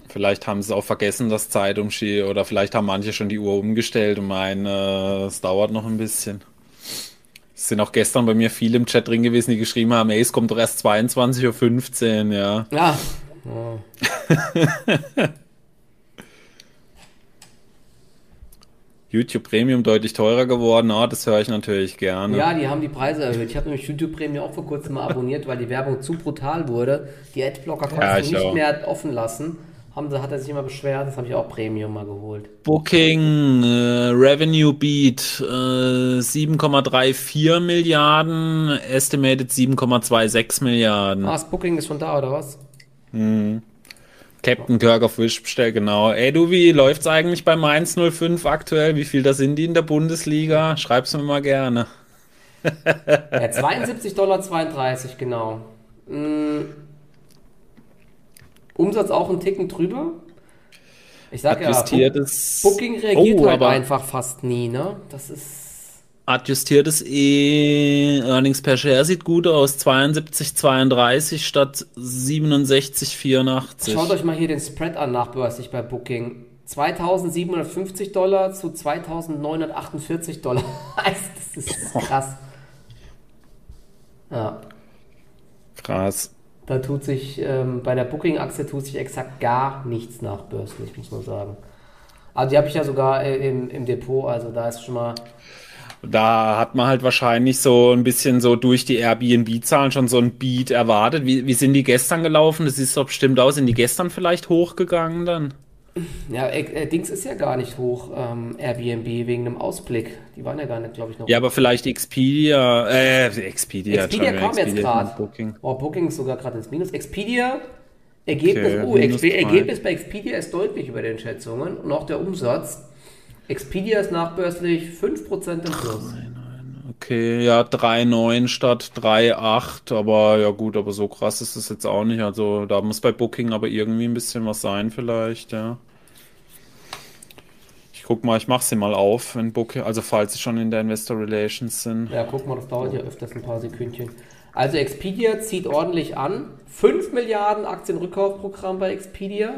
Vielleicht haben sie auch vergessen, das Zeitumschied oder vielleicht haben manche schon die Uhr umgestellt und meinen, äh, es dauert noch ein bisschen. Es sind auch gestern bei mir viele im Chat drin gewesen, die geschrieben haben, ey, es kommt doch erst 22.15 Uhr, ja. Ja. YouTube Premium deutlich teurer geworden, ah, das höre ich natürlich gerne. Ja, die haben die Preise erhöht. Ich habe nämlich YouTube Premium auch vor kurzem mal abonniert, weil die Werbung zu brutal wurde. Die Adblocker konnten Ja, nicht auch. mehr offen lassen. Haben hat er sich immer beschwert, das habe ich auch Premium mal geholt. Booking, äh, Revenue Beat, äh, 7,34 Milliarden, Estimated 7,26 Milliarden. Ah, das Booking ist schon da, oder was? Captain Kirk auf Wish bestellt, genau. Ey, du, wie läuft's eigentlich bei Mainz 05 aktuell? Wie viel da sind die in der Bundesliga? Schreib's mir mal gerne. Ja, 72,32 Dollar, genau. Mm. Umsatz auch einen Ticken drüber. Ich sag ja, Book-. Booking reagiert oh, halt aber einfach fast nie, ne? Das ist. Adjustiertes E Earnings per Share sieht gut aus. 72,32 statt 67,84. Schaut euch mal hier den Spread an, nachbörslich bei Booking. 2750 Dollar zu 2948 Dollar. das ist krass. Ja, Krass. da tut sich, ähm, bei der Booking-Aktie tut sich exakt gar nichts nachbörslich, muss man sagen. Also die habe ich ja sogar äh, im, im Depot, also da ist schon mal, Da hat man halt wahrscheinlich so ein bisschen so durch die Airbnb-Zahlen schon so ein Beat erwartet. Wie, wie sind die gestern gelaufen? Das sieht doch bestimmt aus. Sind die gestern vielleicht hochgegangen dann? ja, äh, äh, Dings ist ja gar nicht hoch, ähm, Airbnb, wegen einem Ausblick. Die waren ja gar nicht, glaube ich, noch. Ja, aber vielleicht Expedia, äh, Expedia, Expedia kam jetzt Expedia gerade. Booking. Oh, Booking ist sogar gerade ins Minus. Expedia, Ergebnis, Okay, oh. Ergebnis bei Expedia ist deutlich über den Schätzungen und auch der Umsatz. Expedia ist nachbörslich 5% im Plus. Okay, ja, 3,9 statt 3,8, aber ja gut, aber so krass ist es jetzt auch nicht. Also da muss bei Booking aber irgendwie ein bisschen was sein vielleicht, ja. Ich guck mal, ich mach sie mal auf, wenn Booking, also falls sie schon in der Investor Relations sind. Ja, guck mal, das dauert ja öfters ein paar Sekündchen. Also Expedia zieht ordentlich an. 5 Milliarden Aktienrückkaufprogramm bei Expedia.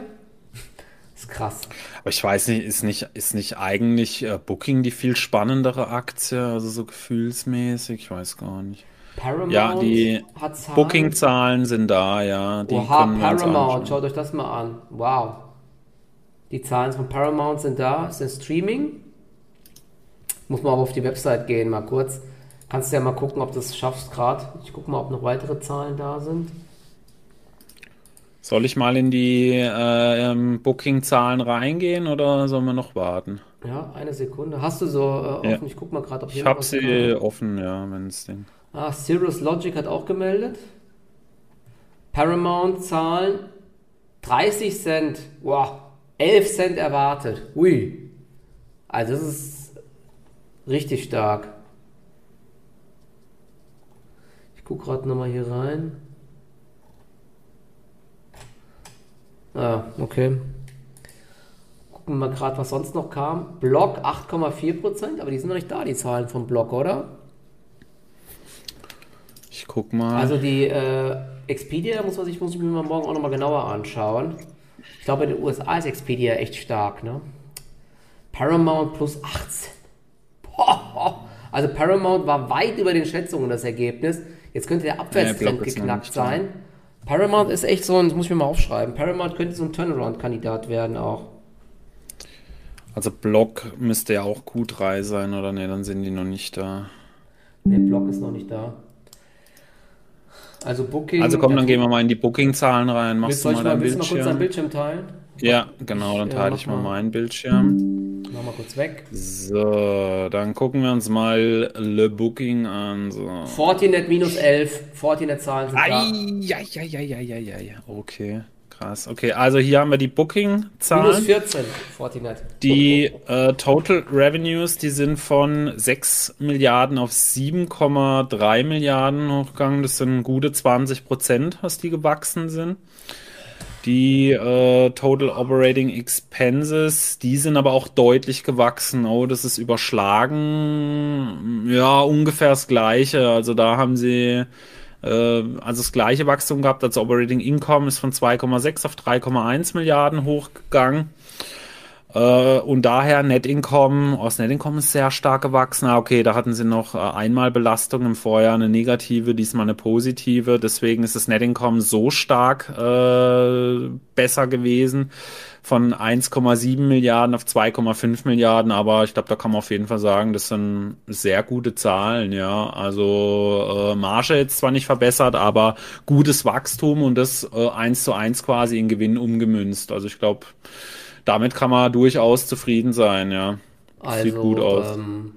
Ist krass. Aber ich weiß nicht, ist nicht, ist nicht eigentlich äh, Booking die viel spannendere Aktie, also so gefühlsmäßig, ich weiß gar nicht. Paramount Ja, die. Booking-Zahlen sind da, ja, die Oha, Paramount, schaut euch das mal an. Wow. Die Zahlen von Paramount sind da, ist ein Streaming. Muss man aber auf die Website gehen, mal kurz. Kannst du ja mal gucken, ob du es schaffst gerade. Ich gucke mal, ob noch weitere Zahlen da sind. Soll ich mal in die äh, ähm, Booking-Zahlen reingehen oder sollen wir noch warten? Ja, eine Sekunde. Hast du so äh, Ja. offen? Ich guck mal gerade, ob Ich habe was sie kam. offen, ja, wenn es Ding. Ah, Cirrus Logic hat auch gemeldet. Paramount Zahlen 30 Cent. Wow, 11 Cent erwartet. Ui. Also das ist richtig stark. Ich gucke gerade nochmal hier rein. Ah, okay. Gucken wir mal gerade, was sonst noch kam. Block 8,4%, aber die sind noch nicht da, die Zahlen vom Block, oder? Ich guck mal. Also die äh, Expedia muss man sich, muss ich mir mal morgen auch nochmal genauer anschauen. Ich glaube, in den USA ist Expedia echt stark, ne? Paramount plus 18. Boah. Also Paramount war weit über den Schätzungen das Ergebnis. Jetzt könnte der Abwärtstrend noch geknackt sein. Paramount ist echt so ein, das muss ich mir mal aufschreiben. Paramount könnte so ein Turnaround-Kandidat werden auch. also Block müsste ja auch Q3 sein, oder ne? Dann sind die noch nicht da. Der Block ist noch nicht da. Also Booking. Also komm, dann gehen wir mal in die Booking-Zahlen rein. Machst du mal deinen Bildschirm? Mal kurz deinen Bildschirm? Teilen? Ja, genau, dann Ja, teile ich mal mal. meinen Bildschirm. Mach mal kurz weg. So, dann gucken wir uns mal Le Booking an. So. Fortinet minus 11. Fortinet-Zahlen sind da. Eieieiei. Okay, krass. Okay, also hier haben wir die Minus Booking-Zahlen. 14. Fortinet. Die äh, Total Revenues, die sind von 6 Milliarden auf 7,3 Milliarden hochgegangen. Das sind gute 20 Prozent, was die gewachsen sind. Die äh, Total Operating Expenses, die sind aber auch deutlich gewachsen. Oh, das ist überschlagen. Ja, ungefähr das gleiche. Also da haben sie äh, also das gleiche Wachstum gehabt. Also Operating Income ist von 2,6 auf 3,1 Milliarden hochgegangen. Äh, und daher Net Income, das Net Income ist sehr stark gewachsen. Ah, okay, da hatten sie noch äh, einmal Belastung im Vorjahr, eine negative, diesmal eine positive. Deswegen ist das Net Income so stark äh, besser gewesen. Von 1,7 Milliarden auf 2,5 Milliarden, aber ich glaube, da kann man auf jeden Fall sagen, das sind sehr gute Zahlen, ja. Also äh, Marge jetzt zwar nicht verbessert, aber gutes Wachstum und das äh, eins zu eins quasi in Gewinn umgemünzt. Also ich glaube, damit kann man durchaus zufrieden sein, ja. Also, Sieht gut aus. Ähm,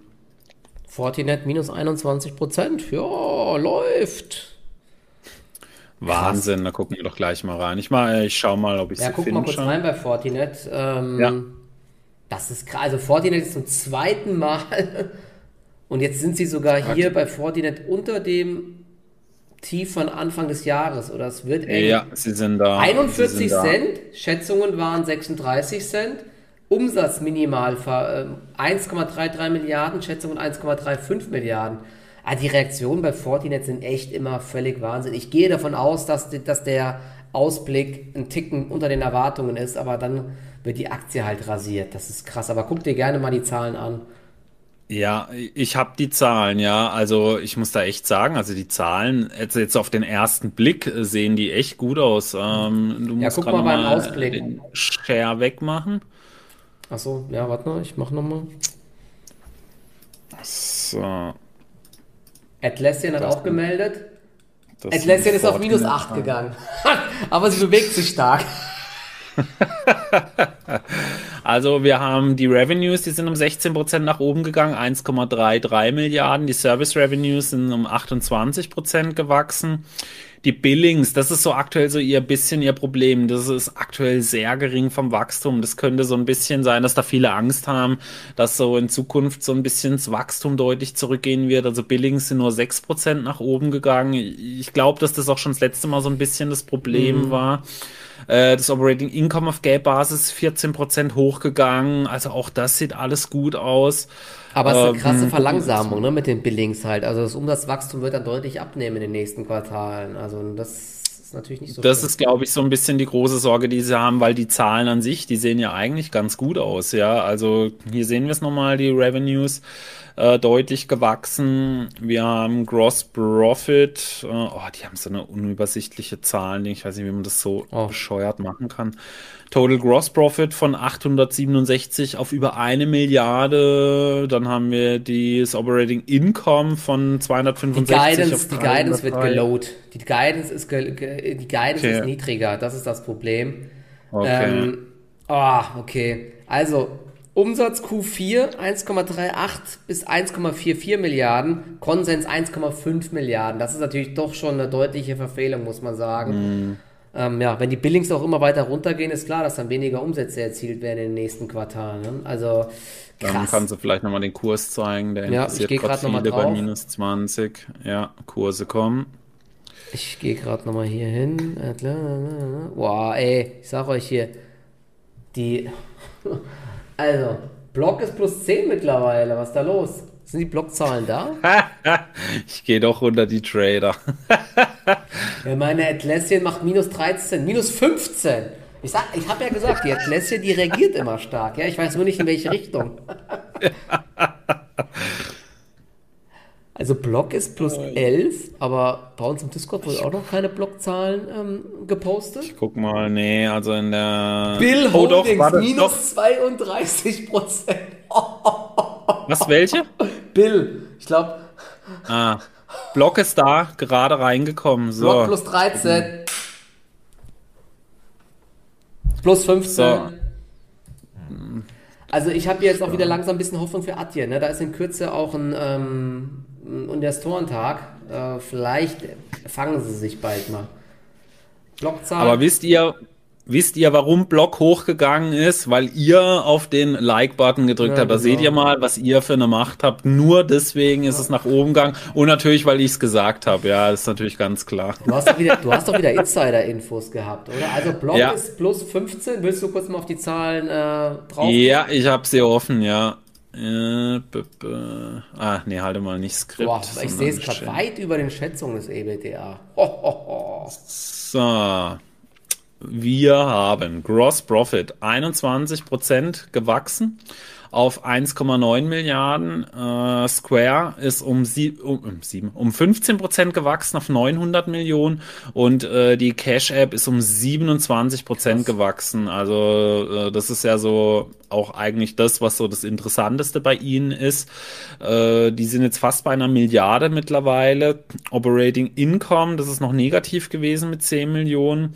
Fortinet minus 21 Prozent. Ja, läuft. Wahnsinn, da gucken wir doch gleich mal rein. Ich mal, ich schau mal, ob ich Ja, sie guck mal finde kurz schon. rein bei Fortinet. Ähm, Ja. Das ist krass. Also Fortinet ist zum zweiten Mal. Und jetzt sind sie sogar hier bei Fortinet unter dem Tief von Anfang des Jahres. Oder es wird eng. Ja, sie sind da. sie 41 sind da. Cent, Schätzungen waren 36 Cent. Umsatz minimal ver- ähm, 1,33 Milliarden, Schätzungen 1,35 Milliarden. Ah, die Reaktionen bei Fortinet sind echt immer völlig Wahnsinn. Ich gehe davon aus, dass, dass der Ausblick ein Ticken unter den Erwartungen ist, aber dann wird die Aktie halt rasiert. Das ist krass. Aber guck dir gerne mal die Zahlen an. Ja, ich habe die Zahlen, ja. Also ich muss da echt sagen, also die Zahlen, jetzt, jetzt auf den ersten Blick äh, sehen die echt gut aus. Ähm, du Ja, musst guck mal beim mal Ausblick. den Share wegmachen. Achso, ja, warte mal, ich mach nochmal. So. Atlassian hat Das- auch gemeldet. das Atlassian ist auf minus Fortinet- 8 gegangen. aber sie bewegt sich stark. Also wir haben die Revenues, die sind um 16% nach oben gegangen, 1,33 Milliarden. Die Service Revenues sind um 28% gewachsen. Die Billings, das ist so aktuell so ihr bisschen ihr Problem. Das ist aktuell sehr gering vom Wachstum. Das könnte so ein bisschen sein, dass da viele Angst haben, dass so in Zukunft so ein bisschen das Wachstum deutlich zurückgehen wird. Also Billings sind nur 6% nach oben gegangen. Ich glaube, dass das auch schon das letzte Mal so ein bisschen das Problem war. Äh, Das Operating Income auf Gap-Basis 14% hochgegangen. Also auch das sieht alles gut aus. Aber es ist eine Ähm, krasse Verlangsamung ne, mit den Billings halt. Also das Umsatzwachstum wird dann deutlich abnehmen in den nächsten Quartalen. Also das ist natürlich nicht so Das schön. ist, glaube ich, so ein bisschen die große Sorge, die sie haben, weil die Zahlen an sich, die sehen ja eigentlich ganz gut aus, ja. Also hier sehen wir es nochmal, die Revenues äh, deutlich gewachsen. Wir haben Gross Profit, äh, oh, die haben so eine unübersichtliche Zahlen, ich weiß nicht, wie man das so Oh. bescheuert machen kann. Total Gross Profit von 867 auf über eine Milliarde. Dann haben wir das Operating Income von Die 265 Guidance, auf die Guidance wird 303. geload. Die Guidance ist, ge ge die Guidance Okay. ist niedriger. Das ist das Problem. Okay. Ähm, ah, okay. Also, Umsatz Q4 1,38 bis 1,44 Milliarden, Konsens 1,5 Milliarden. Das ist natürlich doch schon eine deutliche Verfehlung, muss man sagen. Mhm. Ähm, ja, wenn die Billings auch immer weiter runtergehen, ist klar, dass dann weniger Umsätze erzielt werden in den nächsten Quartalen. Ne? Also, Dann krass. kannst du vielleicht nochmal den Kurs zeigen. Der Ja, ich interessiert gerade viele bei drauf. minus 20. Ja, Kurse kommen. Ich gehe gerade nochmal hier hin. Boah, ey, ich sag euch hier, die. Also, Block ist plus 10 mittlerweile. Was ist da los? Sind die Blockzahlen da? ich gehe doch unter die Trader. Ja, meine Atlassian macht minus 13, minus 15. Ich, sag, ich habe ja gesagt, die Atlassian, die reagiert immer stark. Ja, ich weiß nur nicht, in welche Richtung. Also Block ist plus 11, aber bei uns im Discord wurde auch noch keine Blockzahlen ähm, gepostet. Guck mal, nee, also in der. Bill oh, doch, Holdings minus doch. 32 Prozent. Was, welche? Bill, ich glaube, Ah, Block ist da, gerade reingekommen. So. Block plus 13. Plus 15. So. Also ich habe jetzt auch wieder langsam ein bisschen Hoffnung für Atje. Ne? Da ist in Kürze auch ein, ähm, Investorentag. Äh, vielleicht fangen sie sich bald mal. Blockzahl. Aber wisst ihr, Wisst ihr, warum Block hochgegangen ist? Weil ihr auf den Like-Button gedrückt ja, habt. Da genau. seht ihr mal, was ihr für eine Macht habt. Nur deswegen ist ja. es nach oben gegangen. Und natürlich, weil ich es gesagt habe. Ja, ist natürlich ganz klar. Du hast doch wieder, wieder Insider-Infos gehabt, oder? Also Block ja. ist plus 15. Willst du kurz mal auf die Zahlen äh, drauf? Ja, ich habe sie offen, ja. Äh, ah, nee, halte mal nicht Skript. Boah, ich sehe es gerade weit über den Schätzungen des EBTA. Ho, ho, ho. So. Wir haben Gross Profit 21% gewachsen auf 1,9 Milliarden. Äh, Square ist um, sie, um, sieben, um 15 Prozent gewachsen auf 900 Millionen und äh, die Cash App ist um 27 Prozent gewachsen. Also äh, das ist ja so auch eigentlich das, was so das Interessanteste bei ihnen ist. Äh, die sind jetzt fast bei einer Milliarde mittlerweile. Operating Income, das ist noch negativ gewesen mit 10 Millionen.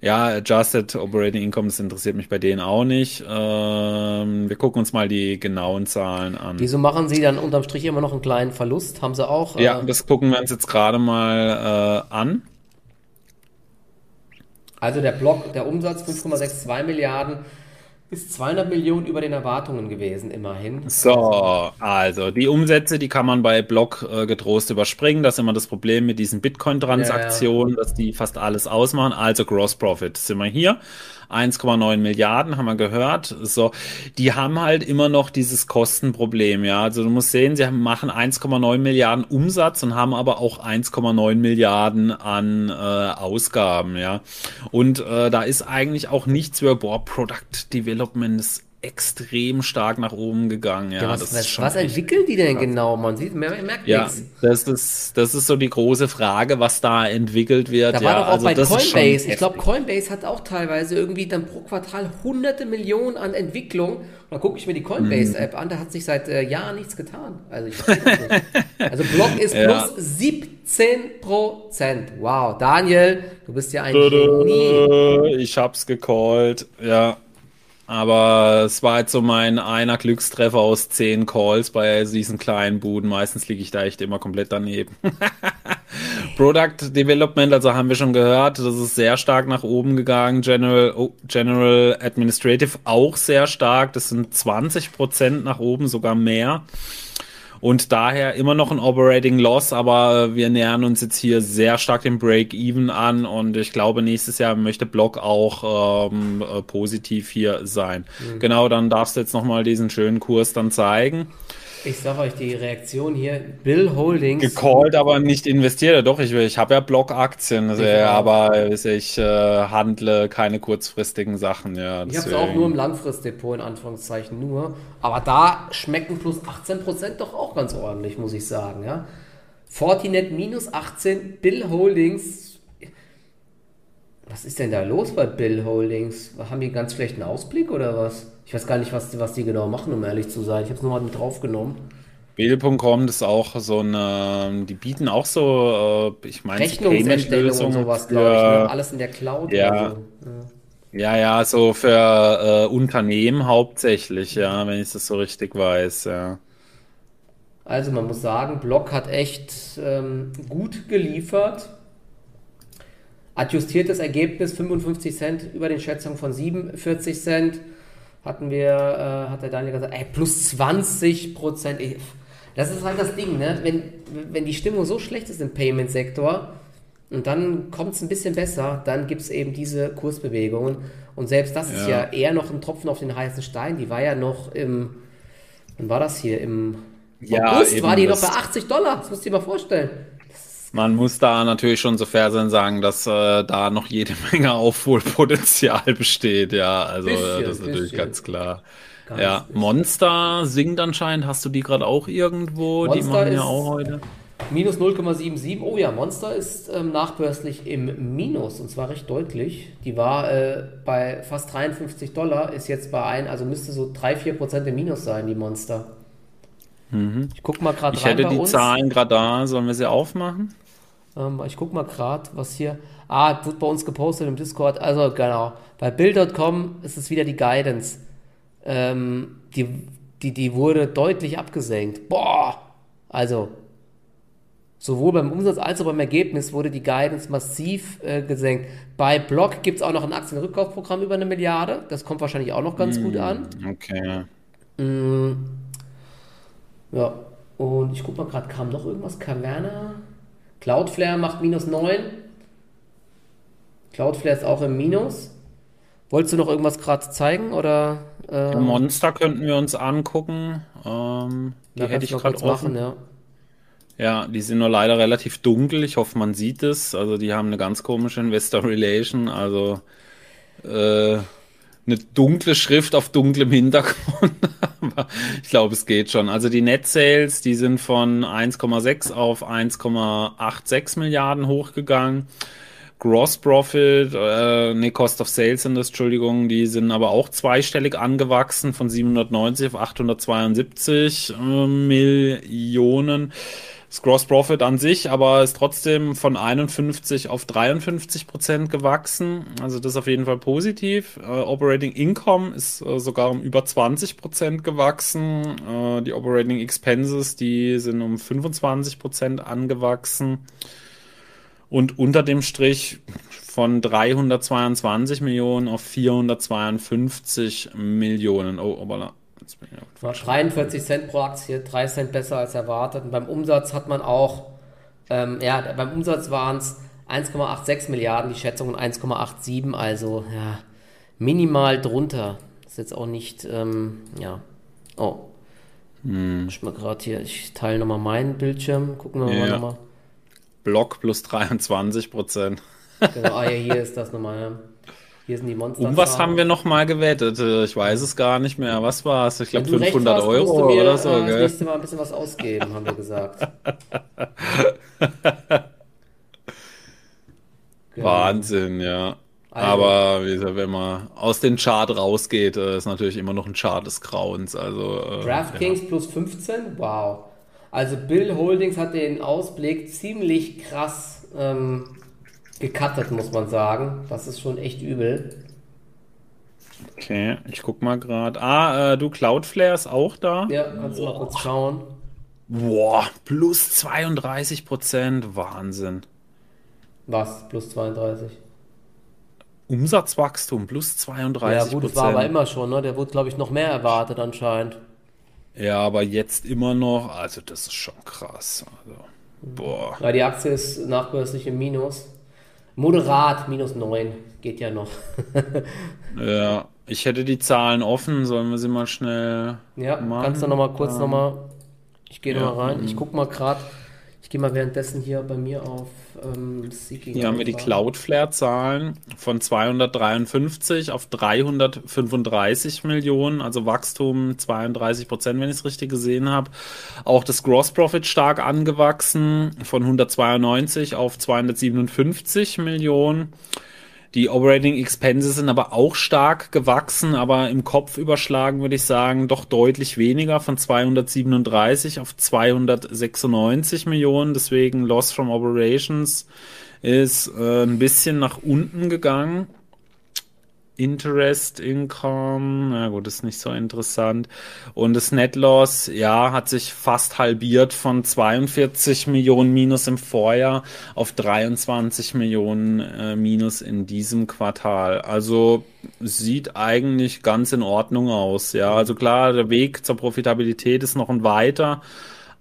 Ja, Adjusted Operating Income, das interessiert mich bei denen auch nicht. Ähm, wir gucken uns mal die genauen Zahlen an. Wieso machen sie dann unterm Strich immer noch einen kleinen Verlust? Haben sie auch? Äh ja, das gucken wir uns jetzt gerade mal äh, an. Also der Block, der Umsatz 5,62 Milliarden, ist 200 Millionen über den Erwartungen gewesen, immerhin. So, also die Umsätze, die kann man bei Block äh, getrost überspringen. Das ist immer das Problem mit diesen Bitcoin-Transaktionen, ja, ja. dass die fast alles ausmachen. Also Gross Profit sind wir hier. 1,9 Milliarden, haben wir gehört. So, die haben halt immer noch dieses Kostenproblem, ja. Also du musst sehen, sie machen 1,9 Milliarden Umsatz und haben aber auch 1,9 Milliarden an äh, Ausgaben, ja. Und äh, da ist eigentlich auch nichts über, boah, Product Development ist extrem stark nach oben gegangen. Ja, ja was, was, was entwickeln die denn genau? Man sieht, man merkt ja, nichts. Das ist, das ist so die große Frage, was da entwickelt wird. Da ja, war doch auch also bei Coinbase. Ich glaube, Coinbase hat auch teilweise irgendwie dann pro Quartal hunderte Millionen an Entwicklung. Und dann gucke ich mir die Coinbase-App mhm. an, da hat sich seit äh, Jahren nichts getan. Also, ich also Block ist ja. plus 17 Prozent. Wow, Daniel, du bist ja ein Genie. Ich hab's gecallt, ja. Aber es war jetzt so mein einer Glückstreffer aus zehn Calls bei diesen kleinen Buden. Meistens liege ich da echt immer komplett daneben. Product Development, also haben wir schon gehört, das ist sehr stark nach oben gegangen. General, oh, General Administrative auch sehr stark. Das sind 20 Prozent nach oben, sogar mehr und daher immer noch ein Operating Loss, aber wir nähern uns jetzt hier sehr stark dem Break-Even an und ich glaube, nächstes Jahr möchte Block auch ähm, äh, positiv hier sein. Mhm. Genau, dann darfst du jetzt nochmal diesen schönen Kurs dann zeigen. Ich sag euch die Reaktion hier, Bill Holdings. Gecallt, aber nicht investiert. Doch, ich, ich habe ja Blockaktien, also, ja, aber ich äh, handle keine kurzfristigen Sachen. Ja, ich habe es auch nur im Langfristdepot, in Anführungszeichen nur. Aber da schmecken plus 18% doch auch ganz ordentlich, muss ich sagen. Ja? Fortinet minus 18, Bill Holdings. Was ist denn da los bei Bill Holdings? Haben die ganz schlechten Ausblick oder was? Ich weiß gar nicht, was, was die genau machen, um ehrlich zu sein. Ich habe es nur mal mit draufgenommen. Bild.com ist auch so eine, die bieten auch so, äh, ich meine, Rechnungserstellung und sowas, glaube ich, ne? alles in der Cloud. Ja. So. ja. ja, ja, so für äh, Unternehmen hauptsächlich, ja, wenn ich das so richtig weiß, ja. Also man muss sagen, Block hat echt ähm, gut geliefert. Adjustiertes Ergebnis 55 Cent über den Schätzungen von 47 Cent hatten wir, äh, hat der Daniel gesagt, ey, plus 20 Prozent. Das ist halt das Ding, ne? Wenn, wenn die Stimmung so schlecht ist im Payment-Sektor und dann kommt es ein bisschen besser, dann gibt es eben diese Kursbewegungen. Und selbst das ja. ist ja eher noch ein Tropfen auf den heißen Stein. Die war ja noch im, wann war das hier? Im ja, August war die noch bei 80 Dollar. Das musst du dir mal vorstellen. Man muss da natürlich schon so fair sein sagen, dass äh, da noch jede Menge Aufholpotenzial besteht. Ja, also bisschen, das ist natürlich bisschen. ganz klar. Ganz ja, bisschen. Monster singt anscheinend. Hast du die gerade auch irgendwo? Monster die machen ja auch heute. Minus 0,77. Oh ja, Monster ist ähm, nachbörslich im Minus und zwar recht deutlich. Die war äh, bei fast 53 Dollar, ist jetzt bei ein, also müsste so 3-4% im Minus sein, die Monster. Mhm. Ich gucke mal gerade Ich rein hätte bei die uns. Zahlen gerade da. Sollen wir sie aufmachen? Ähm, ich gucke mal gerade, was hier. Ah, wird bei uns gepostet im Discord. Also genau. Bei Bill.com ist es wieder die Guidance. Ähm, die, die, die wurde deutlich abgesenkt. Boah! Also, sowohl beim Umsatz als auch beim Ergebnis wurde die Guidance massiv äh, gesenkt. Bei Block gibt es auch noch ein Aktienrückkaufprogramm über eine Milliarde. Das kommt wahrscheinlich auch noch ganz gut an. Okay. Ja, und ich guck mal gerade, kam noch irgendwas? Caverna? Cloudflare macht minus 9. Cloudflare ist auch im Minus. Wolltest du noch irgendwas gerade zeigen oder? Äh, Monster könnten wir uns angucken. Ähm, die hätte ich gerade offen. machen, ja. Ja, die sind nur leider relativ dunkel. Ich hoffe, man sieht es. Also die haben eine ganz komische Investor Relation. Also äh, eine dunkle Schrift auf dunklem Hintergrund. Aber ich glaube, es geht schon. Also die Net Sales, die sind von 1,6 auf 1,86 Milliarden hochgegangen. Gross Profit, äh, nee, Cost of Sales sind das, Entschuldigung, die sind aber auch zweistellig angewachsen von 790 auf 872 äh, Millionen. Das Gross Profit an sich, aber ist trotzdem von 51 auf 53 Prozent gewachsen. Also das ist auf jeden Fall positiv. Äh, Operating Income ist äh, sogar um über 20 Prozent gewachsen. Äh, die Operating Expenses, die sind um 25 Prozent angewachsen. Und unter dem Strich von 322 Millionen auf 452 Millionen. Oh, aber jetzt bin ich War 43 Cent pro Aktie, 3 Cent besser als erwartet. Und beim Umsatz hat man auch, ähm, ja, beim Umsatz waren es 1,86 Milliarden, die Schätzung 1,87, also ja, minimal drunter. Ist jetzt auch nicht, ähm, ja. Oh. Ich mal gerade hier, ich teile nochmal meinen Bildschirm, gucken wir mal Ja. nochmal. Block plus 23 Prozent. Genau, ah ja, hier ist das nochmal. Ja. Hier sind die Monster. Um was haben wir noch mal gewettet? Äh, Ich weiß es gar nicht mehr. Was war es? Ich glaube 500 Euro musst du mir, oder so, äh, das gell? nächste Mal ein bisschen was ausgeben, haben wir gesagt. Genau. Wahnsinn, ja. Also- Aber wie gesagt, wenn man aus dem Chart rausgeht, äh, ist natürlich immer noch ein Chart des Grauens. Also äh, DraftKings plus 15? Wow. Also Bill Holdings hat den Ausblick ziemlich krass ähm, gecuttet, muss man sagen. Das ist schon echt übel. Okay, ich guck mal gerade. Ah, äh, du Cloudflare ist auch da. Ja, kannst du mal kurz schauen. Boah, plus 32 Prozent. Wahnsinn. Was? Plus 32. Umsatzwachstum plus Ja 32 gut, das war aber Prozent. immer schon, ne? Der wurde, glaube ich, noch mehr erwartet anscheinend. Ja, aber jetzt immer noch. Also das ist schon krass. Also, boah. Ja, die Aktie ist nachbörslich im Minus. Moderat, minus 9. Geht ja noch. Ja, ich hätte die Zahlen offen. Sollen wir sie mal schnell Ja, machen? kannst du noch mal kurz noch mal. Ich gehe Ja, rein. Ich guck mal gerade. Ich gehe mal währenddessen hier bei mir auf ähm. Hier haben wir die. Cloudflare-Zahlen von 253 auf 335 Millionen, also Wachstum 32 Prozent, wenn ich es richtig gesehen habe. Auch das Gross Profit stark angewachsen von 192 auf 257 Millionen. Die Operating Expenses sind aber auch stark gewachsen, aber im Kopf überschlagen würde ich sagen, doch deutlich weniger von 237 auf 296 Millionen. Deswegen Loss from Operations ist äh, ein bisschen nach unten gegangen. Interest Income, na gut, ist nicht so interessant. Und das Net Loss, ja, hat sich fast halbiert von 42 Millionen Minus im Vorjahr auf 23 Millionen äh, Minus in diesem Quartal. Also sieht eigentlich ganz in Ordnung aus. Ja, also klar, der Weg zur Profitabilität ist noch ein weiter.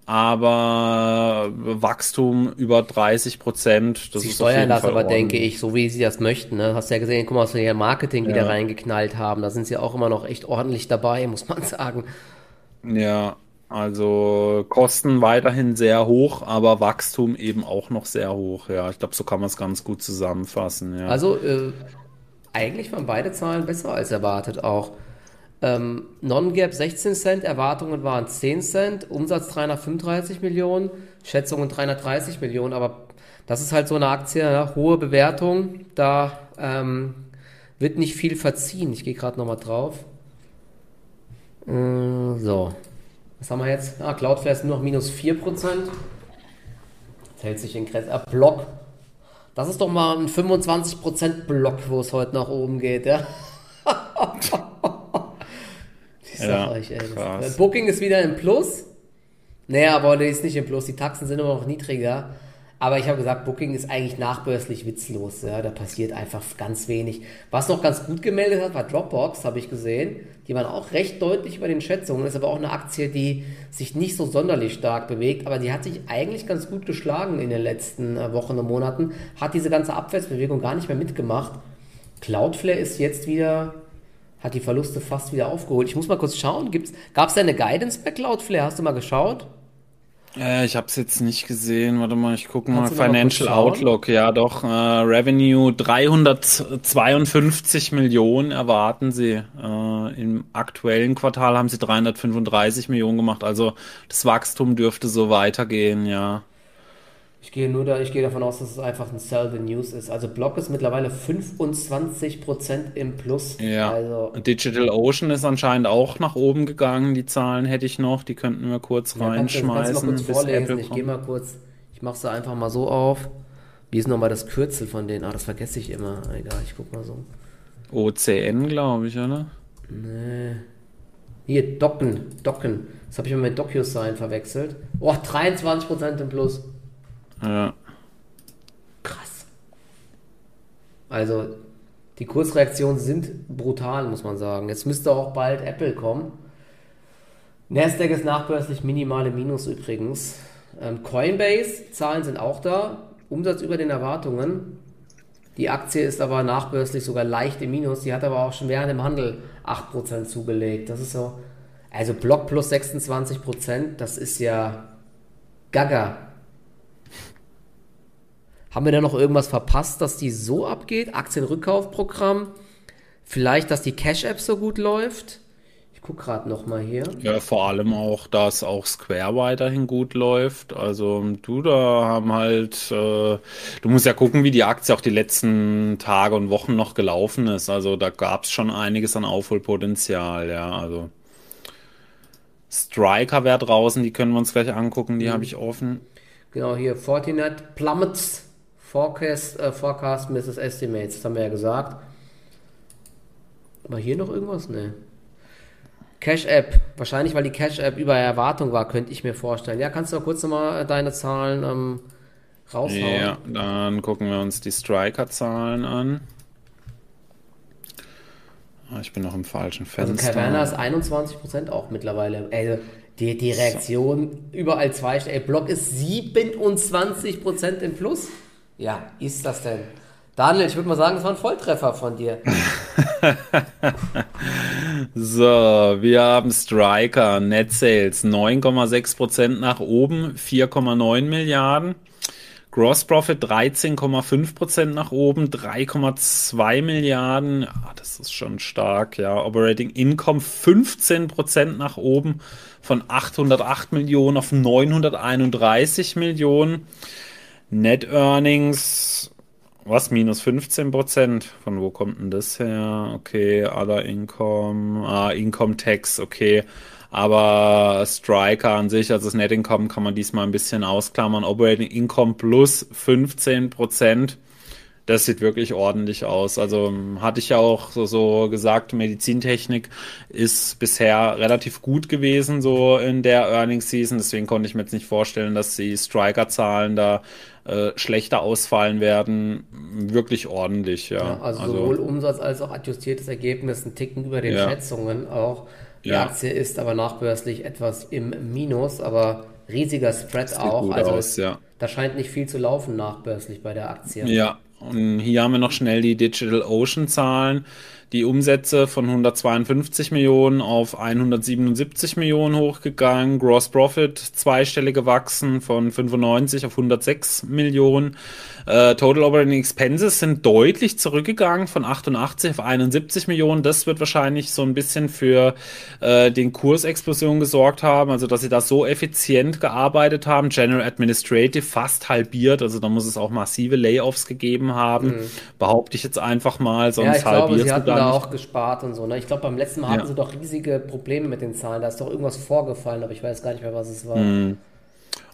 Aber Wachstum über 30 Prozent, das Sie ist auf steuern das aber, denke ordentlich. ich, so wie sie das möchten. Ne? Hast ja gesehen, guck mal, was wir hier im Marketing wieder Ja. reingeknallt haben. Da sind sie auch immer noch echt ordentlich dabei, muss man sagen. Ja, also Kosten weiterhin sehr hoch, aber Wachstum eben auch noch sehr hoch. Ja, ich glaube, so kann man es ganz gut zusammenfassen. Ja. Also, äh, eigentlich waren beide Zahlen besser als erwartet auch. Ähm, Non-Gap 16 Cent, Erwartungen waren 10 Cent, Umsatz 335 Millionen, Schätzungen 330 Millionen, aber das ist halt so eine Aktie, ja, hohe Bewertung, da ähm, wird nicht viel verziehen. Ich gehe gerade nochmal drauf. Äh, so. Was haben wir jetzt? Ah, Cloudflare ist nur noch minus 4%. Das hält sich in Grenzen. Ah, Block. Das ist doch mal ein 25% Block, wo es heute nach oben geht, ja? ich sag ja, euch, ey. Das, Booking ist wieder im Plus. Naja, aber der ist nicht im Plus. Die Taxen sind immer noch niedriger. Aber ich habe gesagt, Booking ist eigentlich nachbörslich witzlos. Ja, da passiert einfach ganz wenig. Was noch ganz gut gemeldet hat, war Dropbox, habe ich gesehen. Die waren auch recht deutlich über den Schätzungen. Ist aber auch eine Aktie, die sich nicht so sonderlich stark bewegt. Aber die hat sich eigentlich ganz gut geschlagen in den letzten äh, Wochen und Monaten. Hat diese ganze Abwärtsbewegung gar nicht mehr mitgemacht. Cloudflare ist jetzt wieder, hat die Verluste fast wieder aufgeholt. Ich muss mal kurz schauen. Gab es da eine Guidance bei Cloudflare? Hast du mal geschaut? Äh, ich habe es jetzt nicht gesehen. Warte mal, ich gucke mal. Financial Outlook, ja doch. Äh, Revenue 352 Millionen erwarten sie. Äh, Im aktuellen Quartal haben sie 335 Millionen gemacht. Also das Wachstum dürfte so weitergehen, ja. Ich gehe nur da, ich gehe davon aus, dass es einfach ein Sell the News ist. Also Block ist mittlerweile 25% im Plus. Ja. Also, Digital Ocean ist anscheinend auch nach oben gegangen. Die Zahlen hätte ich noch, die könnten wir kurz ja, reinschmeißen. Kannst du, kannst du mal kurz vorlesen. Ich gehe mal kurz, ich mache es einfach mal so auf. Wie ist nochmal das Kürzel von denen? Ah, das vergesse ich immer. Egal, ich guck mal so. OCN, glaube ich, oder? Nee. Hier, Docken, Docken. Das habe ich mit DocuSign verwechselt. Oh, 23% im Plus. Ja. Krass. Also, die Kursreaktionen sind brutal, muss man sagen. Jetzt müsste auch bald Apple kommen. Nasdaq ist nachbörslich minimale Minus übrigens. Ähm, Coinbase, Zahlen sind auch da. Umsatz über den Erwartungen. Die Aktie ist aber nachbörslich sogar leicht im Minus. Die hat aber auch schon während dem Handel 8% zugelegt. Das ist so. Also Block plus 26%, das ist ja Gaga. Haben wir da noch irgendwas verpasst, dass die so abgeht? Aktienrückkaufprogramm? Vielleicht, dass die Cash-App so gut läuft? Ich gucke gerade nochmal hier. Ja, vor allem auch, dass auch Square weiterhin gut läuft. Also du, da haben halt, äh, du musst ja gucken, wie die Aktie auch die letzten Tage und Wochen noch gelaufen ist. Also da gab es schon einiges an Aufholpotenzial, ja. Also Striker wäre draußen, die können wir uns gleich angucken, die mhm. habe ich offen. Genau, hier Fortinet plummets Forecast, äh, Forecast Mrs. Estimates, das haben wir ja gesagt. Aber hier noch irgendwas? Ne. Cash App, wahrscheinlich weil die Cash App über Erwartung war, könnte ich mir vorstellen. Ja, kannst du kurz nochmal deine Zahlen ähm, raushauen? Ja, dann gucken wir uns die Striker-Zahlen an. Ah, ich bin noch im falschen also Fenster. Also Caverna ist 21% auch mittlerweile. Ey, die, die Reaktion so. überall zwei. Ey, Block ist 27% im Plus. Ja, ist das denn? Daniel, ich würde mal sagen, das war ein Volltreffer von dir. so, wir haben Striker, Net Sales 9,6% nach oben, 4,9 Milliarden. Gross Profit 13,5% nach oben, 3,2 Milliarden. Ah, das ist schon stark, ja. Operating Income 15% nach oben von 808 Millionen auf 931 Millionen. Net Earnings, was, minus 15 Prozent? Von wo kommt denn das her? Okay, Other Income, ah, Income Tax, okay. Aber Striker an sich, also das Net Income kann man diesmal ein bisschen ausklammern. Operating Income plus 15 Prozent das sieht wirklich ordentlich aus. Also hatte ich ja auch so, so gesagt, Medizintechnik ist bisher relativ gut gewesen, so in der Earnings Season. Deswegen konnte ich mir jetzt nicht vorstellen, dass die Striker-Zahlen da äh, schlechter ausfallen werden. Wirklich ordentlich, ja. ja also, also, sowohl Umsatz als auch adjustiertes Ergebnis ein Ticken über den ja. Schätzungen auch. Die ja. Aktie ist aber nachbörslich etwas im Minus, aber riesiger Spread auch. also aus, ja. da scheint nicht viel zu laufen nachbörslich bei der Aktie. Ja, und hier haben wir noch schnell die Digital Ocean Zahlen die Umsätze von 152 Millionen auf 177 Millionen hochgegangen, Gross Profit zweistellig gewachsen von 95 auf 106 Millionen. Äh, Total Operating Expenses sind deutlich zurückgegangen von 88 auf 71 Millionen. Das wird wahrscheinlich so ein bisschen für äh, den Kursexplosion gesorgt haben, also dass sie da so effizient gearbeitet haben. General Administrative fast halbiert, also da muss es auch massive Layoffs gegeben haben. Mhm. Behaupte ich jetzt einfach mal, sonst ja, halbierst glaube, du da da auch gespart und so. Ne? Ich glaube, beim letzten Mal ja. hatten sie doch riesige Probleme mit den Zahlen. Da ist doch irgendwas vorgefallen, aber ich weiß gar nicht mehr, was es war. Mhm.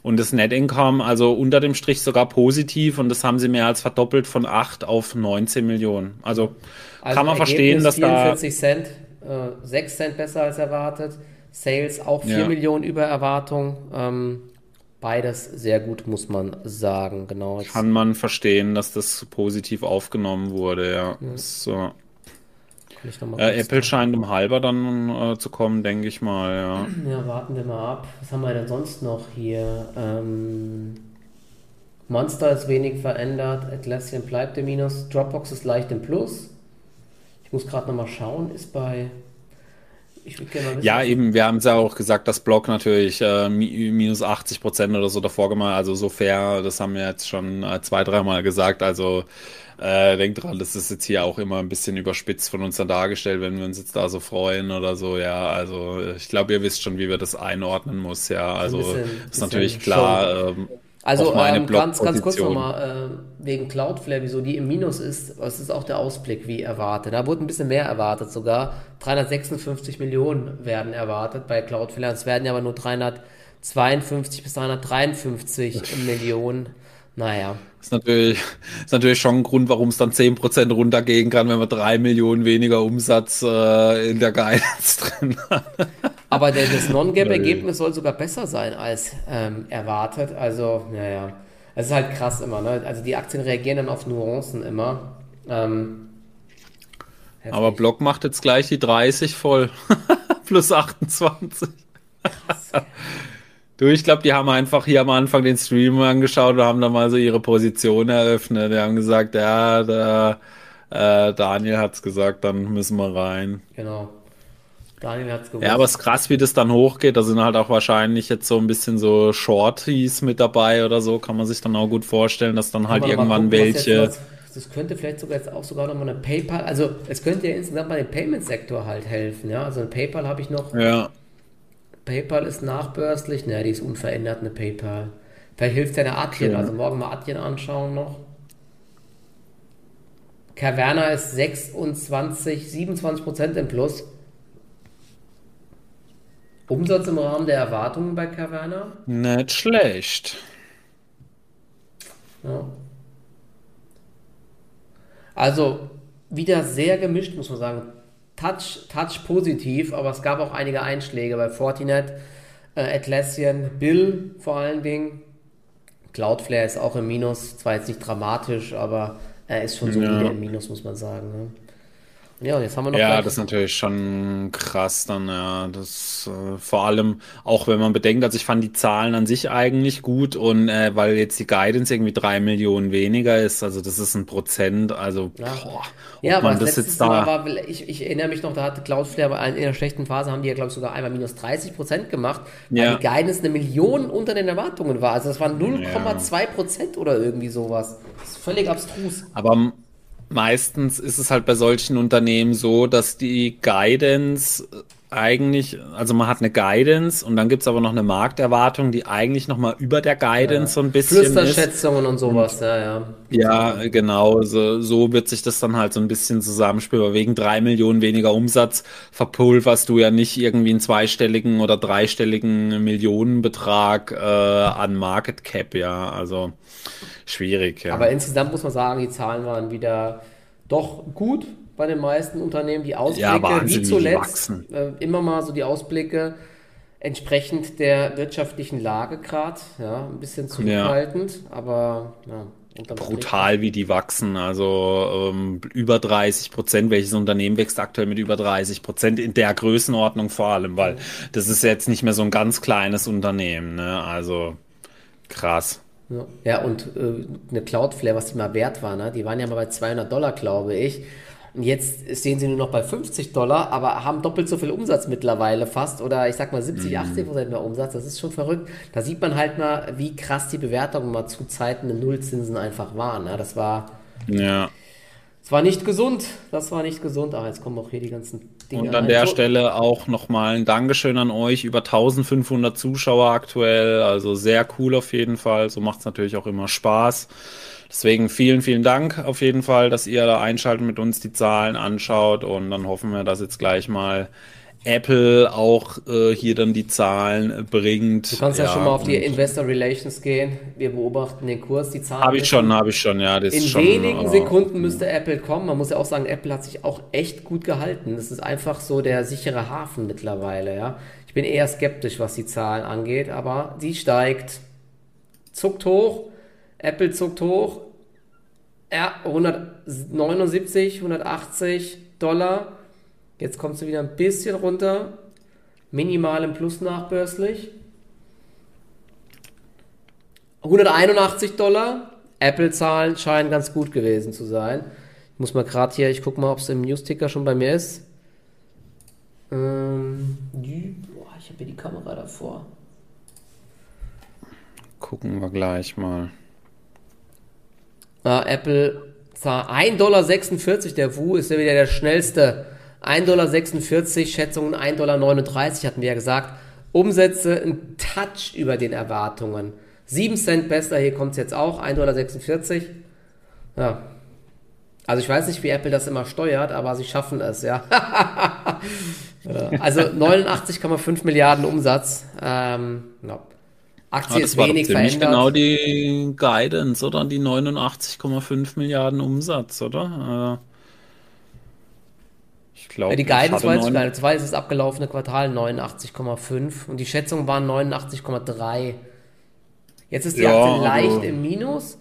Und das Net Income, also unter dem Strich sogar positiv und das haben sie mehr als verdoppelt von 8 auf 19 Millionen. Also, also kann man Ergebnis verstehen, dass 44 da. Cent, äh, 6 Cent besser als erwartet. Sales auch 4 ja. Millionen über Erwartung. Ähm, beides sehr gut, muss man sagen. Genau. Kann man verstehen, dass das positiv aufgenommen wurde, ja. ja. So. Äh, Apple scheint um halber dann äh, zu kommen, denke ich mal, ja. Ja, warten wir mal ab. Was haben wir denn sonst noch hier? Ähm, Monster ist wenig verändert, Atlassian bleibt im Minus, Dropbox ist leicht im Plus. Ich muss gerade nochmal schauen, ist bei mal. Ja, eben, wir haben es ja auch gesagt, dass Block natürlich äh, minus 80 Prozent oder so davor gemacht, also so fair, das haben wir jetzt schon äh, zwei, dreimal gesagt, also äh, denkt dran, das ist jetzt hier auch immer ein bisschen überspitzt von uns dann dargestellt, wenn wir uns jetzt da so freuen oder so, ja, also ich glaube, ihr wisst schon, wie wir das einordnen muss, ja, also bisschen, ist natürlich klar, ähm, also ähm, ganz, ganz kurz nochmal äh, wegen Cloudflare, wieso die im Minus ist, was ist auch der Ausblick wie erwartet. Da wurde ein bisschen mehr erwartet sogar. 356 Millionen werden erwartet bei Cloudflare. Es werden ja aber nur 352 bis 353 Millionen. Naja. Ist natürlich, ist natürlich schon ein Grund, warum es dann 10% runtergehen kann, wenn man 3 Millionen weniger Umsatz äh, in der Guidance drin hat. Aber der, das Non-Gap-Ergebnis soll sogar besser sein als ähm, erwartet. Also, naja, es ist halt krass immer. Ne? Also die Aktien reagieren dann auf Nuancen immer. Ähm, Aber Block macht jetzt gleich die 30 voll. Plus 28. Krass. Du, ich glaube, die haben einfach hier am Anfang den Stream angeschaut und haben da mal so ihre Position eröffnet. Die haben gesagt, ja, der äh, Daniel hat's gesagt, dann müssen wir rein. Genau. Daniel hat's gewusst. Ja, aber es ist krass, wie das dann hochgeht. Da sind halt auch wahrscheinlich jetzt so ein bisschen so Shorties mit dabei oder so. Kann man sich dann auch gut vorstellen, dass dann halt irgendwann gucken, welche. das könnte vielleicht sogar jetzt auch sogar nochmal eine PayPal, also es könnte ja insgesamt mal dem Payment-Sektor halt helfen, ja. Also ein PayPal habe ich noch. Ja PayPal ist nachbörslich. Ne, die ist unverändert, eine PayPal. Vielleicht hilft ja eine Adyen. Cool. Also morgen mal Adyen anschauen noch. Caverna ist 26, 27 Prozent im Plus. Umsatz im Rahmen der Erwartungen bei Caverna? Nicht schlecht. Ja. Also wieder sehr gemischt, muss man sagen. Touch, Touch positiv, aber es gab auch einige Einschläge bei Fortinet, äh, Atlassian, Bill vor allen Dingen. Cloudflare ist auch im Minus, zwar jetzt nicht dramatisch, aber er ist schon so ja. im Minus, muss man sagen. Ne? Ja, jetzt haben wir noch. Ja, das ist natürlich schon krass dann, ja. Das äh, vor allem, auch wenn man bedenkt, also ich fand die Zahlen an sich eigentlich gut und äh, weil jetzt die Guidance irgendwie drei Millionen weniger ist, also das ist ein Prozent, also ja, boah, ja aber das jetzt da. War, ich, ich erinnere mich noch, da hatte Cloudflare in einer schlechten Phase haben die ja, glaube ich, sogar einmal minus 30 Prozent gemacht, weil ja. die Guidance eine Million unter den Erwartungen war. Also das waren 0,2 Prozent oder irgendwie sowas. Das ist völlig abstrus. Aber meistens ist es halt bei solchen Unternehmen so, dass die Guidance eigentlich, also man hat eine Guidance und dann gibt es aber noch eine Markterwartung, die eigentlich nochmal über der Guidance ja. so ein bisschen Flüsterschätzungen und sowas, ja, ja. Ja, genau, so, so wird sich das dann halt so ein bisschen zusammenspielen, wegen drei Millionen weniger Umsatz verpulverst du ja nicht irgendwie einen zweistelligen oder dreistelligen Millionenbetrag äh, an Market Cap, ja, also schwierig, ja. Aber insgesamt muss man sagen, die Zahlen waren wieder doch gut, bei den meisten Unternehmen. Die Ausblicke, ja, wie zuletzt, äh, immer mal so die Ausblicke entsprechend der wirtschaftlichen Lage gerade, ja, ein bisschen zurückhaltend, ja. aber ja, brutal, wie die wachsen. Also ähm, über 30 Prozent. Welches Unternehmen wächst aktuell mit über 30 Prozent in der Größenordnung vor allem, weil das ist jetzt nicht mehr so ein ganz kleines Unternehmen. Ne? Also krass. Ja, ja und äh, eine Cloudflare, was die mal wert war, ne? die waren ja mal bei 200 Dollar, glaube ich. Und jetzt stehen sie nur noch bei 50 Dollar, aber haben doppelt so viel Umsatz mittlerweile fast. Oder ich sag mal 70, 80 mhm. Prozent mehr Umsatz. Das ist schon verrückt. Da sieht man halt mal, wie krass die Bewertungen mal zu Zeiten der Nullzinsen einfach waren. Ja, das war. Ja. Das war nicht gesund. Das war nicht gesund. Aber jetzt kommen auch hier die ganzen Dinge. Und an der so. Stelle auch nochmal ein Dankeschön an euch. Über 1500 Zuschauer aktuell. Also sehr cool auf jeden Fall. So macht es natürlich auch immer Spaß Deswegen vielen, vielen Dank auf jeden Fall, dass ihr da einschaltet mit uns die Zahlen anschaut und dann hoffen wir, dass jetzt gleich mal Apple auch äh, hier dann die Zahlen bringt. Du kannst ja, ja schon mal auf die Investor Relations gehen. Wir beobachten den Kurs, die Zahlen. Habe ich schon, habe ich schon, ja. in schon, wenigen Sekunden müsste Apple kommen. Man muss ja auch sagen, Apple hat sich auch echt gut gehalten. Das ist einfach so der sichere Hafen mittlerweile, ja. Ich bin eher skeptisch, was die Zahlen angeht, aber sie steigt, zuckt hoch, Apple zuckt hoch, ja, 179, 180 Dollar Jetzt kommst du wieder ein bisschen runter. Minimal im Plus nachbörslich. 181 Dollar. Apple-Zahlen scheinen ganz gut gewesen zu sein. Ich muss mal gerade hier, ich gucke mal, ob es im News-Ticker schon bei mir ist. Ähm, boah, ich habe hier die Kamera davor. Gucken wir gleich mal. Ah, Apple 1,46 Dollar, der Wu ist ja wieder der schnellste 1,46 Dollar, Schätzungen 1,39 Dollar hatten wir ja gesagt. Umsätze ein Touch über den Erwartungen. 7 Cent besser, hier kommt es jetzt auch, 1,46 Dollar. Ja. Also ich weiß nicht, wie Apple das immer steuert, aber sie schaffen es, ja. also 89,5 Milliarden Umsatz. Ähm, no. Aktie ja, ist wenig verändert. genau die Guidance, oder? Die 89,5 Milliarden Umsatz, oder? Äh glaube, die Guidance war jetzt geil. Das war das abgelaufene Quartal 89,5 und die Schätzungen waren 89,3. Jetzt ist die ja, Aktie leicht im Minus.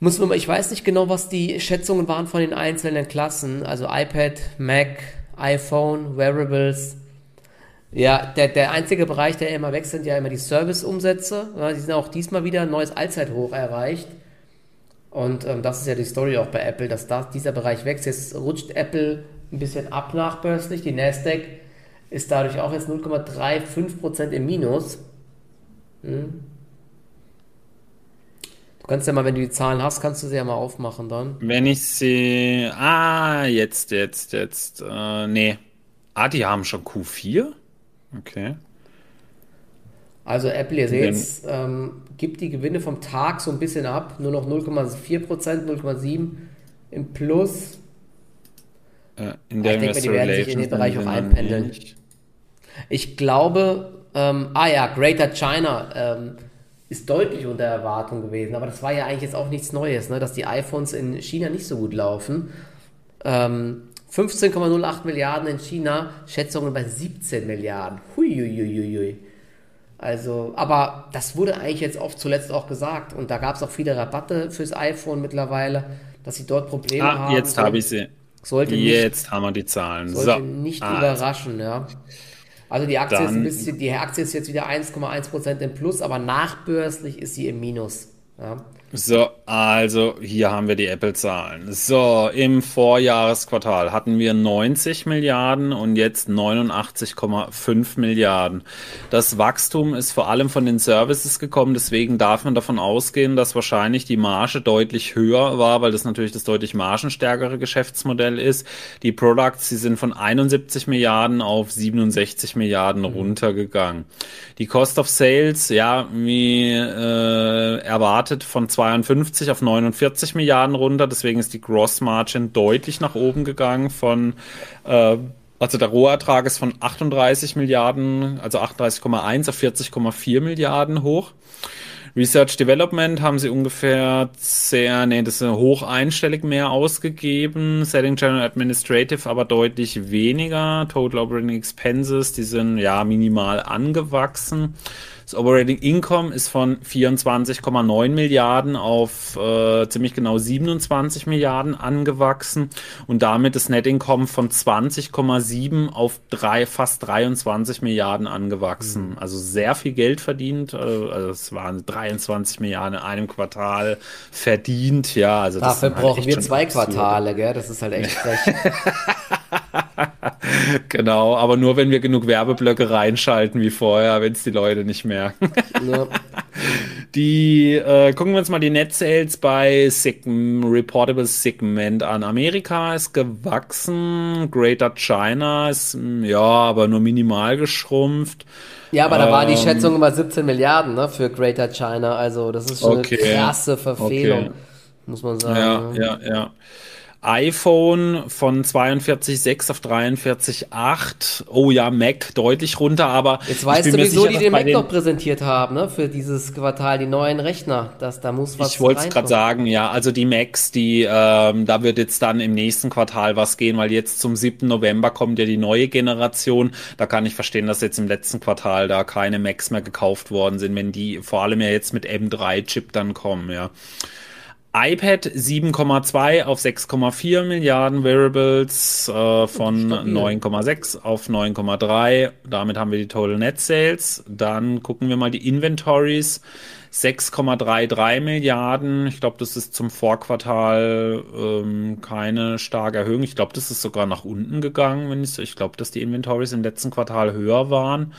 Muss man ich weiß nicht genau, was die Schätzungen waren von den einzelnen Klassen. Also iPad, Mac, iPhone, Wearables. Ja, der, der einzige Bereich, der immer wächst, sind ja immer die Service-Umsätze. Ja, die sind auch diesmal wieder ein neues Allzeithoch erreicht. Und ähm, das ist ja die Story auch bei Apple, dass da, dieser Bereich wächst. Jetzt rutscht Apple ein bisschen ab nachbörslich. Die Nasdaq ist dadurch auch jetzt 0,35% im Minus. Hm. Du kannst ja mal, wenn du die Zahlen hast, kannst du sie ja mal aufmachen dann. Wenn ich sie. Ah, jetzt, jetzt, jetzt. Äh, nee. Ah, die haben schon Q4? Okay. Also Apple, ihr seht, ähm, gibt die Gewinne vom Tag so ein bisschen ab. Nur noch 0,4%, 0,7% im Plus. Äh, in der ich denke, die werden sich in den Bereich auch einpendeln. Ich glaube, ähm, ah ja, Greater China ähm, ist deutlich unter Erwartung gewesen, aber das war ja eigentlich jetzt auch nichts Neues, ne, dass die iPhones in China nicht so gut laufen. Ähm, 15,08 Milliarden in China, Schätzungen bei 17 Milliarden. Huiuiuiui. Also, aber das wurde eigentlich jetzt oft zuletzt auch gesagt und da gab es auch viele Rabatte fürs iPhone mittlerweile, dass sie dort Probleme ah, haben. Jetzt habe ich sie. Sollte Jetzt nicht, haben wir die Zahlen. Sollte so. nicht ah, überraschen, ja. Also die Aktie, ist ein bisschen, die Aktie ist jetzt wieder 1,1% im Plus, aber nachbörslich ist sie im Minus. Ja. So, also hier haben wir die Apple-Zahlen. So, im Vorjahresquartal hatten wir 90 Milliarden und jetzt 89,5 Milliarden. Das Wachstum ist vor allem von den Services gekommen, deswegen darf man davon ausgehen, dass wahrscheinlich die Marge deutlich höher war, weil das natürlich das deutlich margenstärkere Geschäftsmodell ist. Die Products, sie sind von 71 Milliarden auf 67 Milliarden mhm. runtergegangen. Die Cost of Sales, ja, wie äh, erwartet von 2 52 auf 49 Milliarden runter. Deswegen ist die Gross Margin deutlich nach oben gegangen von, äh, also der Rohertrag ist von 38 Milliarden, also 38,1 auf 40,4 Milliarden hoch. Research Development haben sie ungefähr sehr, nee, das ist hoch einstellig mehr ausgegeben. Selling General Administrative aber deutlich weniger. Total Operating Expenses, die sind ja minimal angewachsen. Das Operating Income ist von 24,9 Milliarden auf äh, ziemlich genau 27 Milliarden angewachsen und damit das Net Income von 20,7 auf drei, fast 23 Milliarden angewachsen. Mhm. Also sehr viel Geld verdient. Äh, also es waren 23 Milliarden in einem Quartal verdient. Ja, also Dafür halt brauchen wir zwei Quartale, gell? Das ist halt echt frech. genau, aber nur wenn wir genug Werbeblöcke reinschalten wie vorher, wenn es die Leute nicht merken. ja. Die äh, gucken wir uns mal die Net Sales bei Segm Reportable Segment an. Amerika ist gewachsen, Greater China ist ja, aber nur minimal geschrumpft. Ja, aber da war die ähm, Schätzung immer 17 Milliarden ne, für Greater China. Also das ist schon okay. eine krasse Verfehlung. Okay. muss man sagen. Ja, ja, ja iPhone von 42,6 auf 43,8. Oh ja, Mac deutlich runter, aber. Jetzt weißt du, wieso sicher, die den Mac noch präsentiert haben, ne? Für dieses Quartal, die neuen Rechner. Das, da muss was Ich wollte es gerade sagen, ja. Also die Macs, die, ähm, da wird jetzt dann im nächsten Quartal was gehen, weil jetzt zum 7. November kommt ja die neue Generation. Da kann ich verstehen, dass jetzt im letzten Quartal da keine Macs mehr gekauft worden sind, wenn die vor allem ja jetzt mit M3-Chip dann kommen, ja iPad 7,2 auf 6,4 Milliarden Variables äh, von 9,6 auf 9,3. Damit haben wir die Total Net Sales. Dann gucken wir mal die Inventories. 6,33 Milliarden. Ich glaube, das ist zum Vorquartal ähm, keine starke Erhöhung. Ich glaube, das ist sogar nach unten gegangen. Wenn ich, ich glaube, dass die Inventories im letzten Quartal höher waren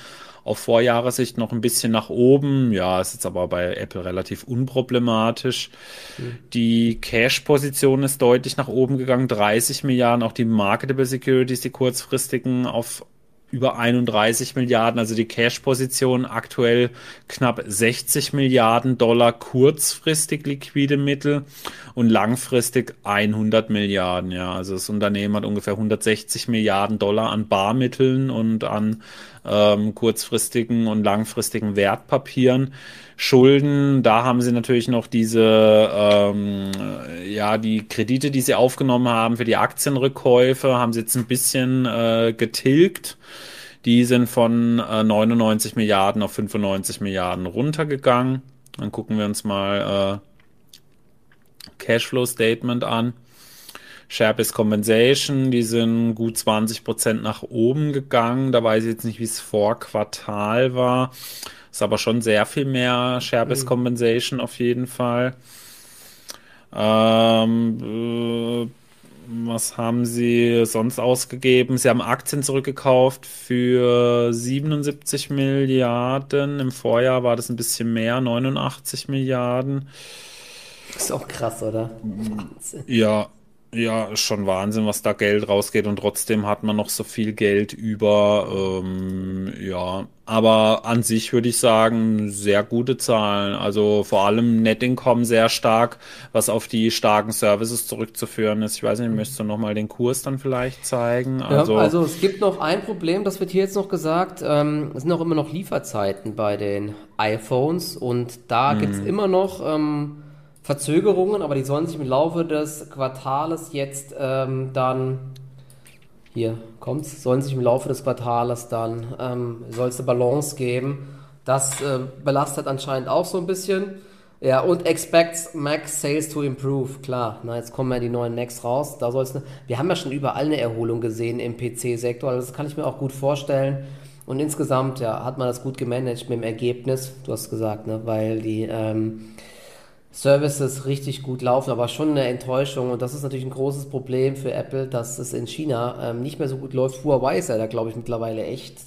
auf Vorjahressicht noch ein bisschen nach oben. Ja, ist jetzt aber bei Apple relativ unproblematisch. Mhm. Die Cash-Position ist deutlich nach oben gegangen, 30 Milliarden. Auch die Marketable Securities, die kurzfristigen, auf über 31 Milliarden, also die Cash-Position aktuell knapp 60 Milliarden Dollar kurzfristig liquide Mittel und langfristig 100 Milliarden. Ja, also das Unternehmen hat ungefähr 160 Milliarden Dollar an Barmitteln und an ähm, kurzfristigen und langfristigen Wertpapieren. Schulden, da haben sie natürlich noch diese, ähm, ja, die Kredite, die sie aufgenommen haben für die Aktienrückkäufe, haben sie jetzt ein bisschen äh, getilgt. Die sind von äh, 99 Milliarden auf 95 Milliarden runtergegangen. Dann gucken wir uns mal äh, Cashflow Statement an. Share-Based Compensation, die sind gut 20 Prozent nach oben gegangen. Da weiß ich jetzt nicht, wie es vor Quartal war. Ist aber schon sehr viel mehr Share-Based mhm. Compensation auf jeden Fall. Ähm, äh, was haben sie sonst ausgegeben? Sie haben Aktien zurückgekauft für 77 Milliarden. Im Vorjahr war das ein bisschen mehr, 89 Milliarden. Ist auch krass, oder? Wahnsinn. Ja, ja, ist schon Wahnsinn, was da Geld rausgeht und trotzdem hat man noch so viel Geld über. Ähm, ja, aber an sich würde ich sagen, sehr gute Zahlen. Also vor allem Net Income sehr stark, was auf die starken Services zurückzuführen ist. Ich weiß nicht, möchtest du nochmal den Kurs dann vielleicht zeigen? Also, ja, also es gibt noch ein Problem, das wird hier jetzt noch gesagt. Ähm, es sind auch immer noch Lieferzeiten bei den iPhones und da gibt es mhm. immer noch. Ähm, Verzögerungen, aber die sollen sich im Laufe des Quartales jetzt ähm, dann hier kommt's, sollen sich im Laufe des Quartales dann ähm, soll es eine Balance geben. Das äh, belastet anscheinend auch so ein bisschen. Ja, und expects Max Sales to improve. Klar, na, jetzt kommen ja die neuen Macs raus. Da soll's ne, wir haben ja schon überall eine Erholung gesehen im PC-Sektor. Also das kann ich mir auch gut vorstellen. Und insgesamt ja, hat man das gut gemanagt mit dem Ergebnis. Du hast gesagt, ne, weil die ähm, Services richtig gut laufen, aber schon eine Enttäuschung. Und das ist natürlich ein großes Problem für Apple, dass es in China ähm, nicht mehr so gut läuft. Huawei ist ja da, glaube ich, mittlerweile echt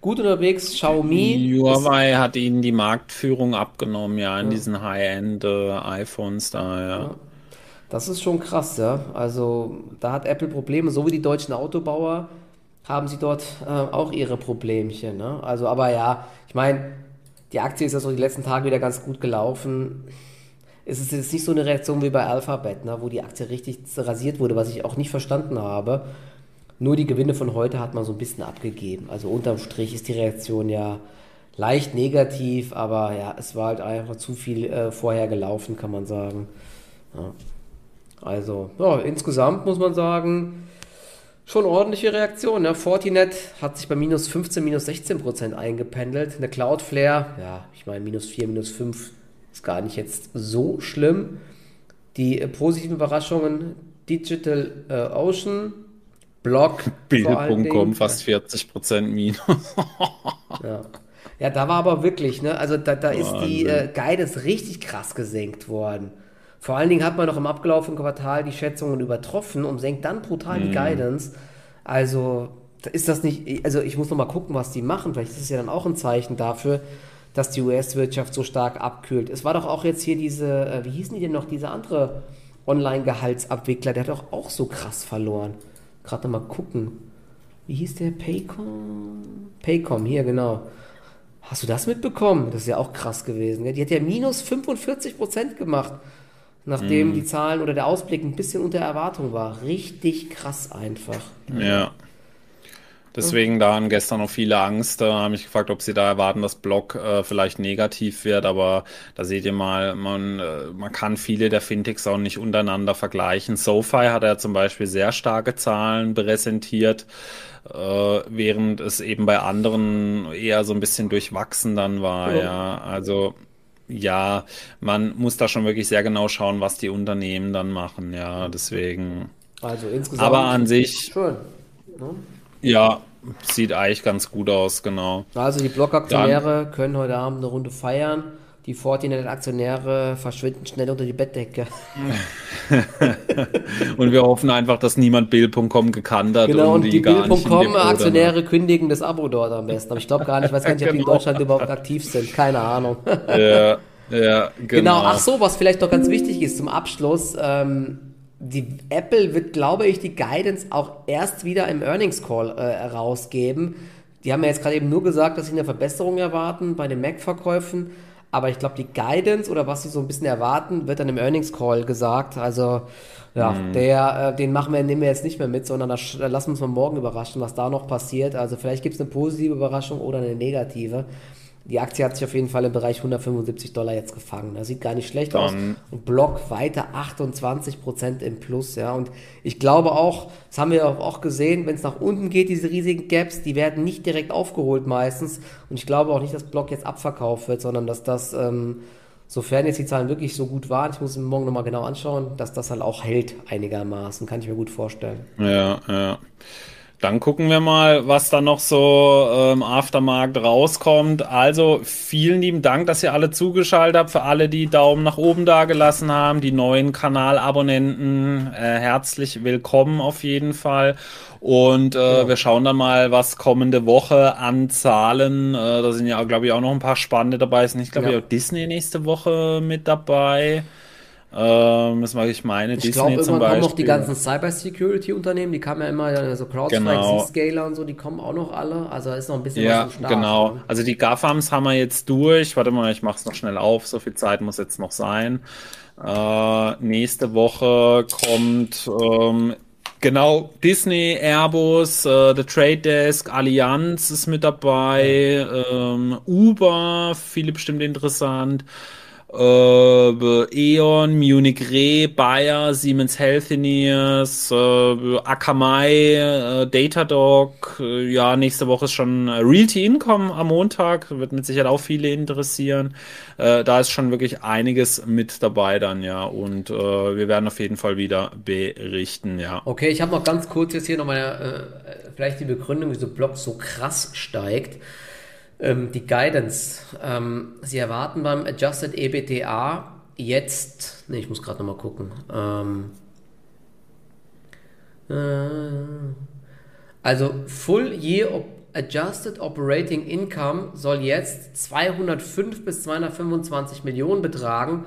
gut unterwegs. Xiaomi. Huawei hat ihnen die Marktführung abgenommen, ja, in ja. diesen High-End-iPhones äh, da, ja. ja. Das ist schon krass, ja. Also da hat Apple Probleme, so wie die deutschen Autobauer haben sie dort äh, auch ihre Problemchen. Ne? Also, aber ja, ich meine, die Aktie ist ja so die letzten Tage wieder ganz gut gelaufen es ist jetzt nicht so eine Reaktion wie bei Alphabet, ne, wo die Aktie richtig rasiert wurde, was ich auch nicht verstanden habe. Nur die Gewinne von heute hat man so ein bisschen abgegeben. Also unterm Strich ist die Reaktion ja leicht negativ, aber ja, es war halt einfach zu viel äh, vorher gelaufen, kann man sagen. Ja. Also, ja, insgesamt muss man sagen, schon ordentliche Reaktion. Ne? Fortinet hat sich bei minus 15, minus 16 Prozent eingependelt. Eine Cloudflare, ja, ich meine minus 4, minus 5 ist gar nicht jetzt so schlimm. Die äh, positiven Überraschungen, Digital äh, Ocean, Blog. Bild.com fast 40% Minus. ja. ja, da war aber wirklich, ne? Also da, da ist die äh, Guidance richtig krass gesenkt worden. Vor allen Dingen hat man noch im abgelaufenen Quartal die Schätzungen übertroffen und senkt dann brutal die mhm. Guidance. Also ist das nicht, also ich muss noch mal gucken, was die machen. Vielleicht ist es ja dann auch ein Zeichen dafür, dass die US-Wirtschaft so stark abkühlt. Es war doch auch jetzt hier diese, äh, wie hießen die denn noch, diese andere Online-Gehaltsabwickler, der hat doch auch so krass verloren. Gerade mal gucken. Wie hieß der? Paycom? Paycom, hier, genau. Hast du das mitbekommen? Das ist ja auch krass gewesen. Die hat ja minus 45% gemacht. nachdem mm. die Zahlen oder der Ausblick ein bisschen unter Erwartung war. Richtig krass einfach. Ja. Deswegen da haben gestern noch viele Angst. Da haben mich gefragt, ob sie da erwarten, dass Block äh, vielleicht negativ wird. Aber da seht ihr mal, man, äh, man kann viele der Fintechs auch nicht untereinander vergleichen. SoFi hat ja zum Beispiel sehr starke Zahlen präsentiert, äh, während es eben bei anderen eher so ein bisschen durchwachsen dann war. Ja, ja. also ja, man muss da schon wirklich sehr genau schauen, was die Unternehmen dann machen. Ja, deswegen. Also insgesamt. Aber an sich. Schön. Ne? Ja, sieht eigentlich ganz gut aus, genau. Also die Blockaktionäre können heute Abend eine Runde feiern. Die Fortinet-Aktionäre verschwinden schnell unter die Bettdecke. und wir hoffen einfach, dass niemand Bill.com gekannt hat. Genau, und, und die, die Bill.com-Aktionäre kündigen das Abo dort am besten. Aber ich glaube gar nicht, ich weiß gar nicht, ob die in genau. Deutschland überhaupt aktiv sind. Keine Ahnung. ja, ja, genau. genau. Ach so, was vielleicht noch ganz wichtig ist zum Abschluss. Ähm, die Apple wird, glaube ich, die Guidance auch erst wieder im Earnings Call äh, rausgeben. Die haben ja jetzt gerade eben nur gesagt, dass sie eine Verbesserung erwarten bei den Mac-Verkäufen. Aber ich glaube, die Guidance oder was sie so ein bisschen erwarten, wird dann im Earnings Call gesagt. Also, ja, mhm. der, äh, den machen wir, nehmen wir jetzt nicht mehr mit, sondern das, da lassen wir uns mal morgen überraschen, was da noch passiert. Also, vielleicht gibt es eine positive Überraschung oder eine negative. Die Aktie hat sich auf jeden Fall im Bereich 175 Dollar jetzt gefangen. Das sieht gar nicht schlecht Dann. aus. Und Block weiter 28% im Plus. Ja. Und ich glaube auch, das haben wir auch gesehen, wenn es nach unten geht, diese riesigen Gaps, die werden nicht direkt aufgeholt meistens. Und ich glaube auch nicht, dass Block jetzt abverkauft wird, sondern dass das, ähm, sofern jetzt die Zahlen wirklich so gut waren, ich muss mir morgen nochmal genau anschauen, dass das halt auch hält einigermaßen. Kann ich mir gut vorstellen. Ja, ja. Dann gucken wir mal, was da noch so im ähm, Aftermarkt rauskommt. Also vielen lieben Dank, dass ihr alle zugeschaltet habt. Für alle, die Daumen nach oben da gelassen haben, die neuen Kanalabonnenten, äh, herzlich willkommen auf jeden Fall. Und äh, ja. wir schauen dann mal, was kommende Woche an Zahlen. Äh, da sind ja, glaube ich, auch noch ein paar spannende dabei. Sind ich glaube ja. auch Disney nächste Woche mit dabei. Ähm, das mag ich meine, ich Disney glaub, zum Beispiel. kommen noch die ganzen Cyber-Security-Unternehmen, die kamen ja immer, also CrowdStrike, genau. Zscaler und so, die kommen auch noch alle. Also da ist noch ein bisschen ja, was im Start. genau. Ne? Also die GAFAMs haben wir jetzt durch. Warte mal, ich mach's noch schnell auf. So viel Zeit muss jetzt noch sein. Äh, nächste Woche kommt ähm, Genau, Disney, Airbus, äh, The Trade Desk, Allianz ist mit dabei, ähm, Uber, viele bestimmt interessant äh, E.ON, Munich Re, Bayer, Siemens Healthineers, äh, Akamai, äh, Datadog, äh, ja, nächste Woche ist schon äh, Realty Income am Montag, wird mit Sicherheit auch viele interessieren. Äh, da ist schon wirklich einiges mit dabei dann, ja, und äh, wir werden auf jeden Fall wieder berichten, ja. Okay, ich habe noch ganz kurz jetzt hier noch mal äh, vielleicht die Begründung, wieso Blog so krass steigt. Ähm, die Guidance. Ähm, Sie erwarten beim Adjusted EBTA jetzt, ne, ich muss gerade nochmal gucken. Ähm, äh, also Full Year Op Adjusted Operating Income soll jetzt 205 bis 225 Millionen betragen,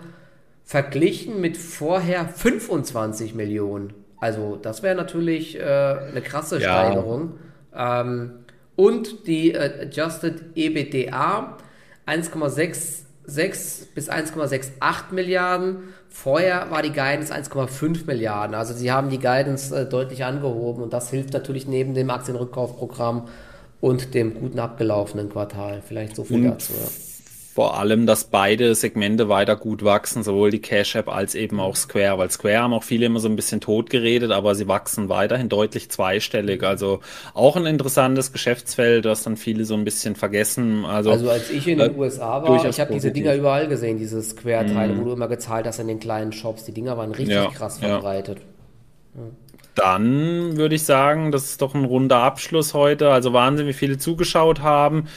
verglichen mit vorher 25 Millionen. Also das wäre natürlich äh, eine krasse ja. Steigerung. Ähm, und die äh, Adjusted EBITDA 1,66 bis 1,68 Milliarden. Vorher war die Guidance 1,5 Milliarden. Also sie haben die Guidance äh, deutlich angehoben und das hilft natürlich neben dem Aktienrückkaufprogramm und dem guten abgelaufenen Quartal. Vielleicht so viel und dazu. Ja vor allem, dass beide Segmente weiter gut wachsen, sowohl die Cash App als eben auch Square, weil Square haben auch viele immer so ein bisschen tot geredet, aber sie wachsen weiterhin deutlich zweistellig. Also auch ein interessantes Geschäftsfeld, das dann viele so ein bisschen vergessen. Also, also als ich in den äh, USA war, ich habe diese Dinger überall gesehen, diese Square-Teile, mm. wo du immer gezahlt hast in den kleinen Shops. Die Dinger waren richtig ja, krass verbreitet. Ja. Dann würde ich sagen, das ist doch ein runder Abschluss heute. Also Wahnsinn, wie viele zugeschaut haben.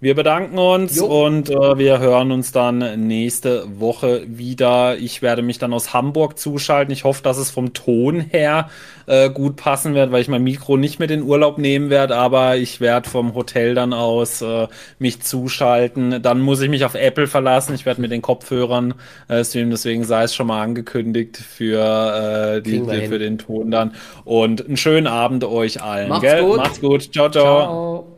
Wir bedanken uns jo. und äh, wir hören uns dann nächste Woche wieder. Ich werde mich dann aus Hamburg zuschalten. Ich hoffe, dass es vom Ton her äh, gut passen wird, weil ich mein Mikro nicht mit in Urlaub nehmen werde, aber ich werde vom Hotel dann aus äh, mich zuschalten. Dann muss ich mich auf Apple verlassen. Ich werde mit den Kopfhörern äh, streamen, deswegen sei es schon mal angekündigt für, äh, die, die für den Ton dann. Und einen schönen Abend euch allen. Macht's gell? gut. Macht's gut. ciao. ciao. ciao.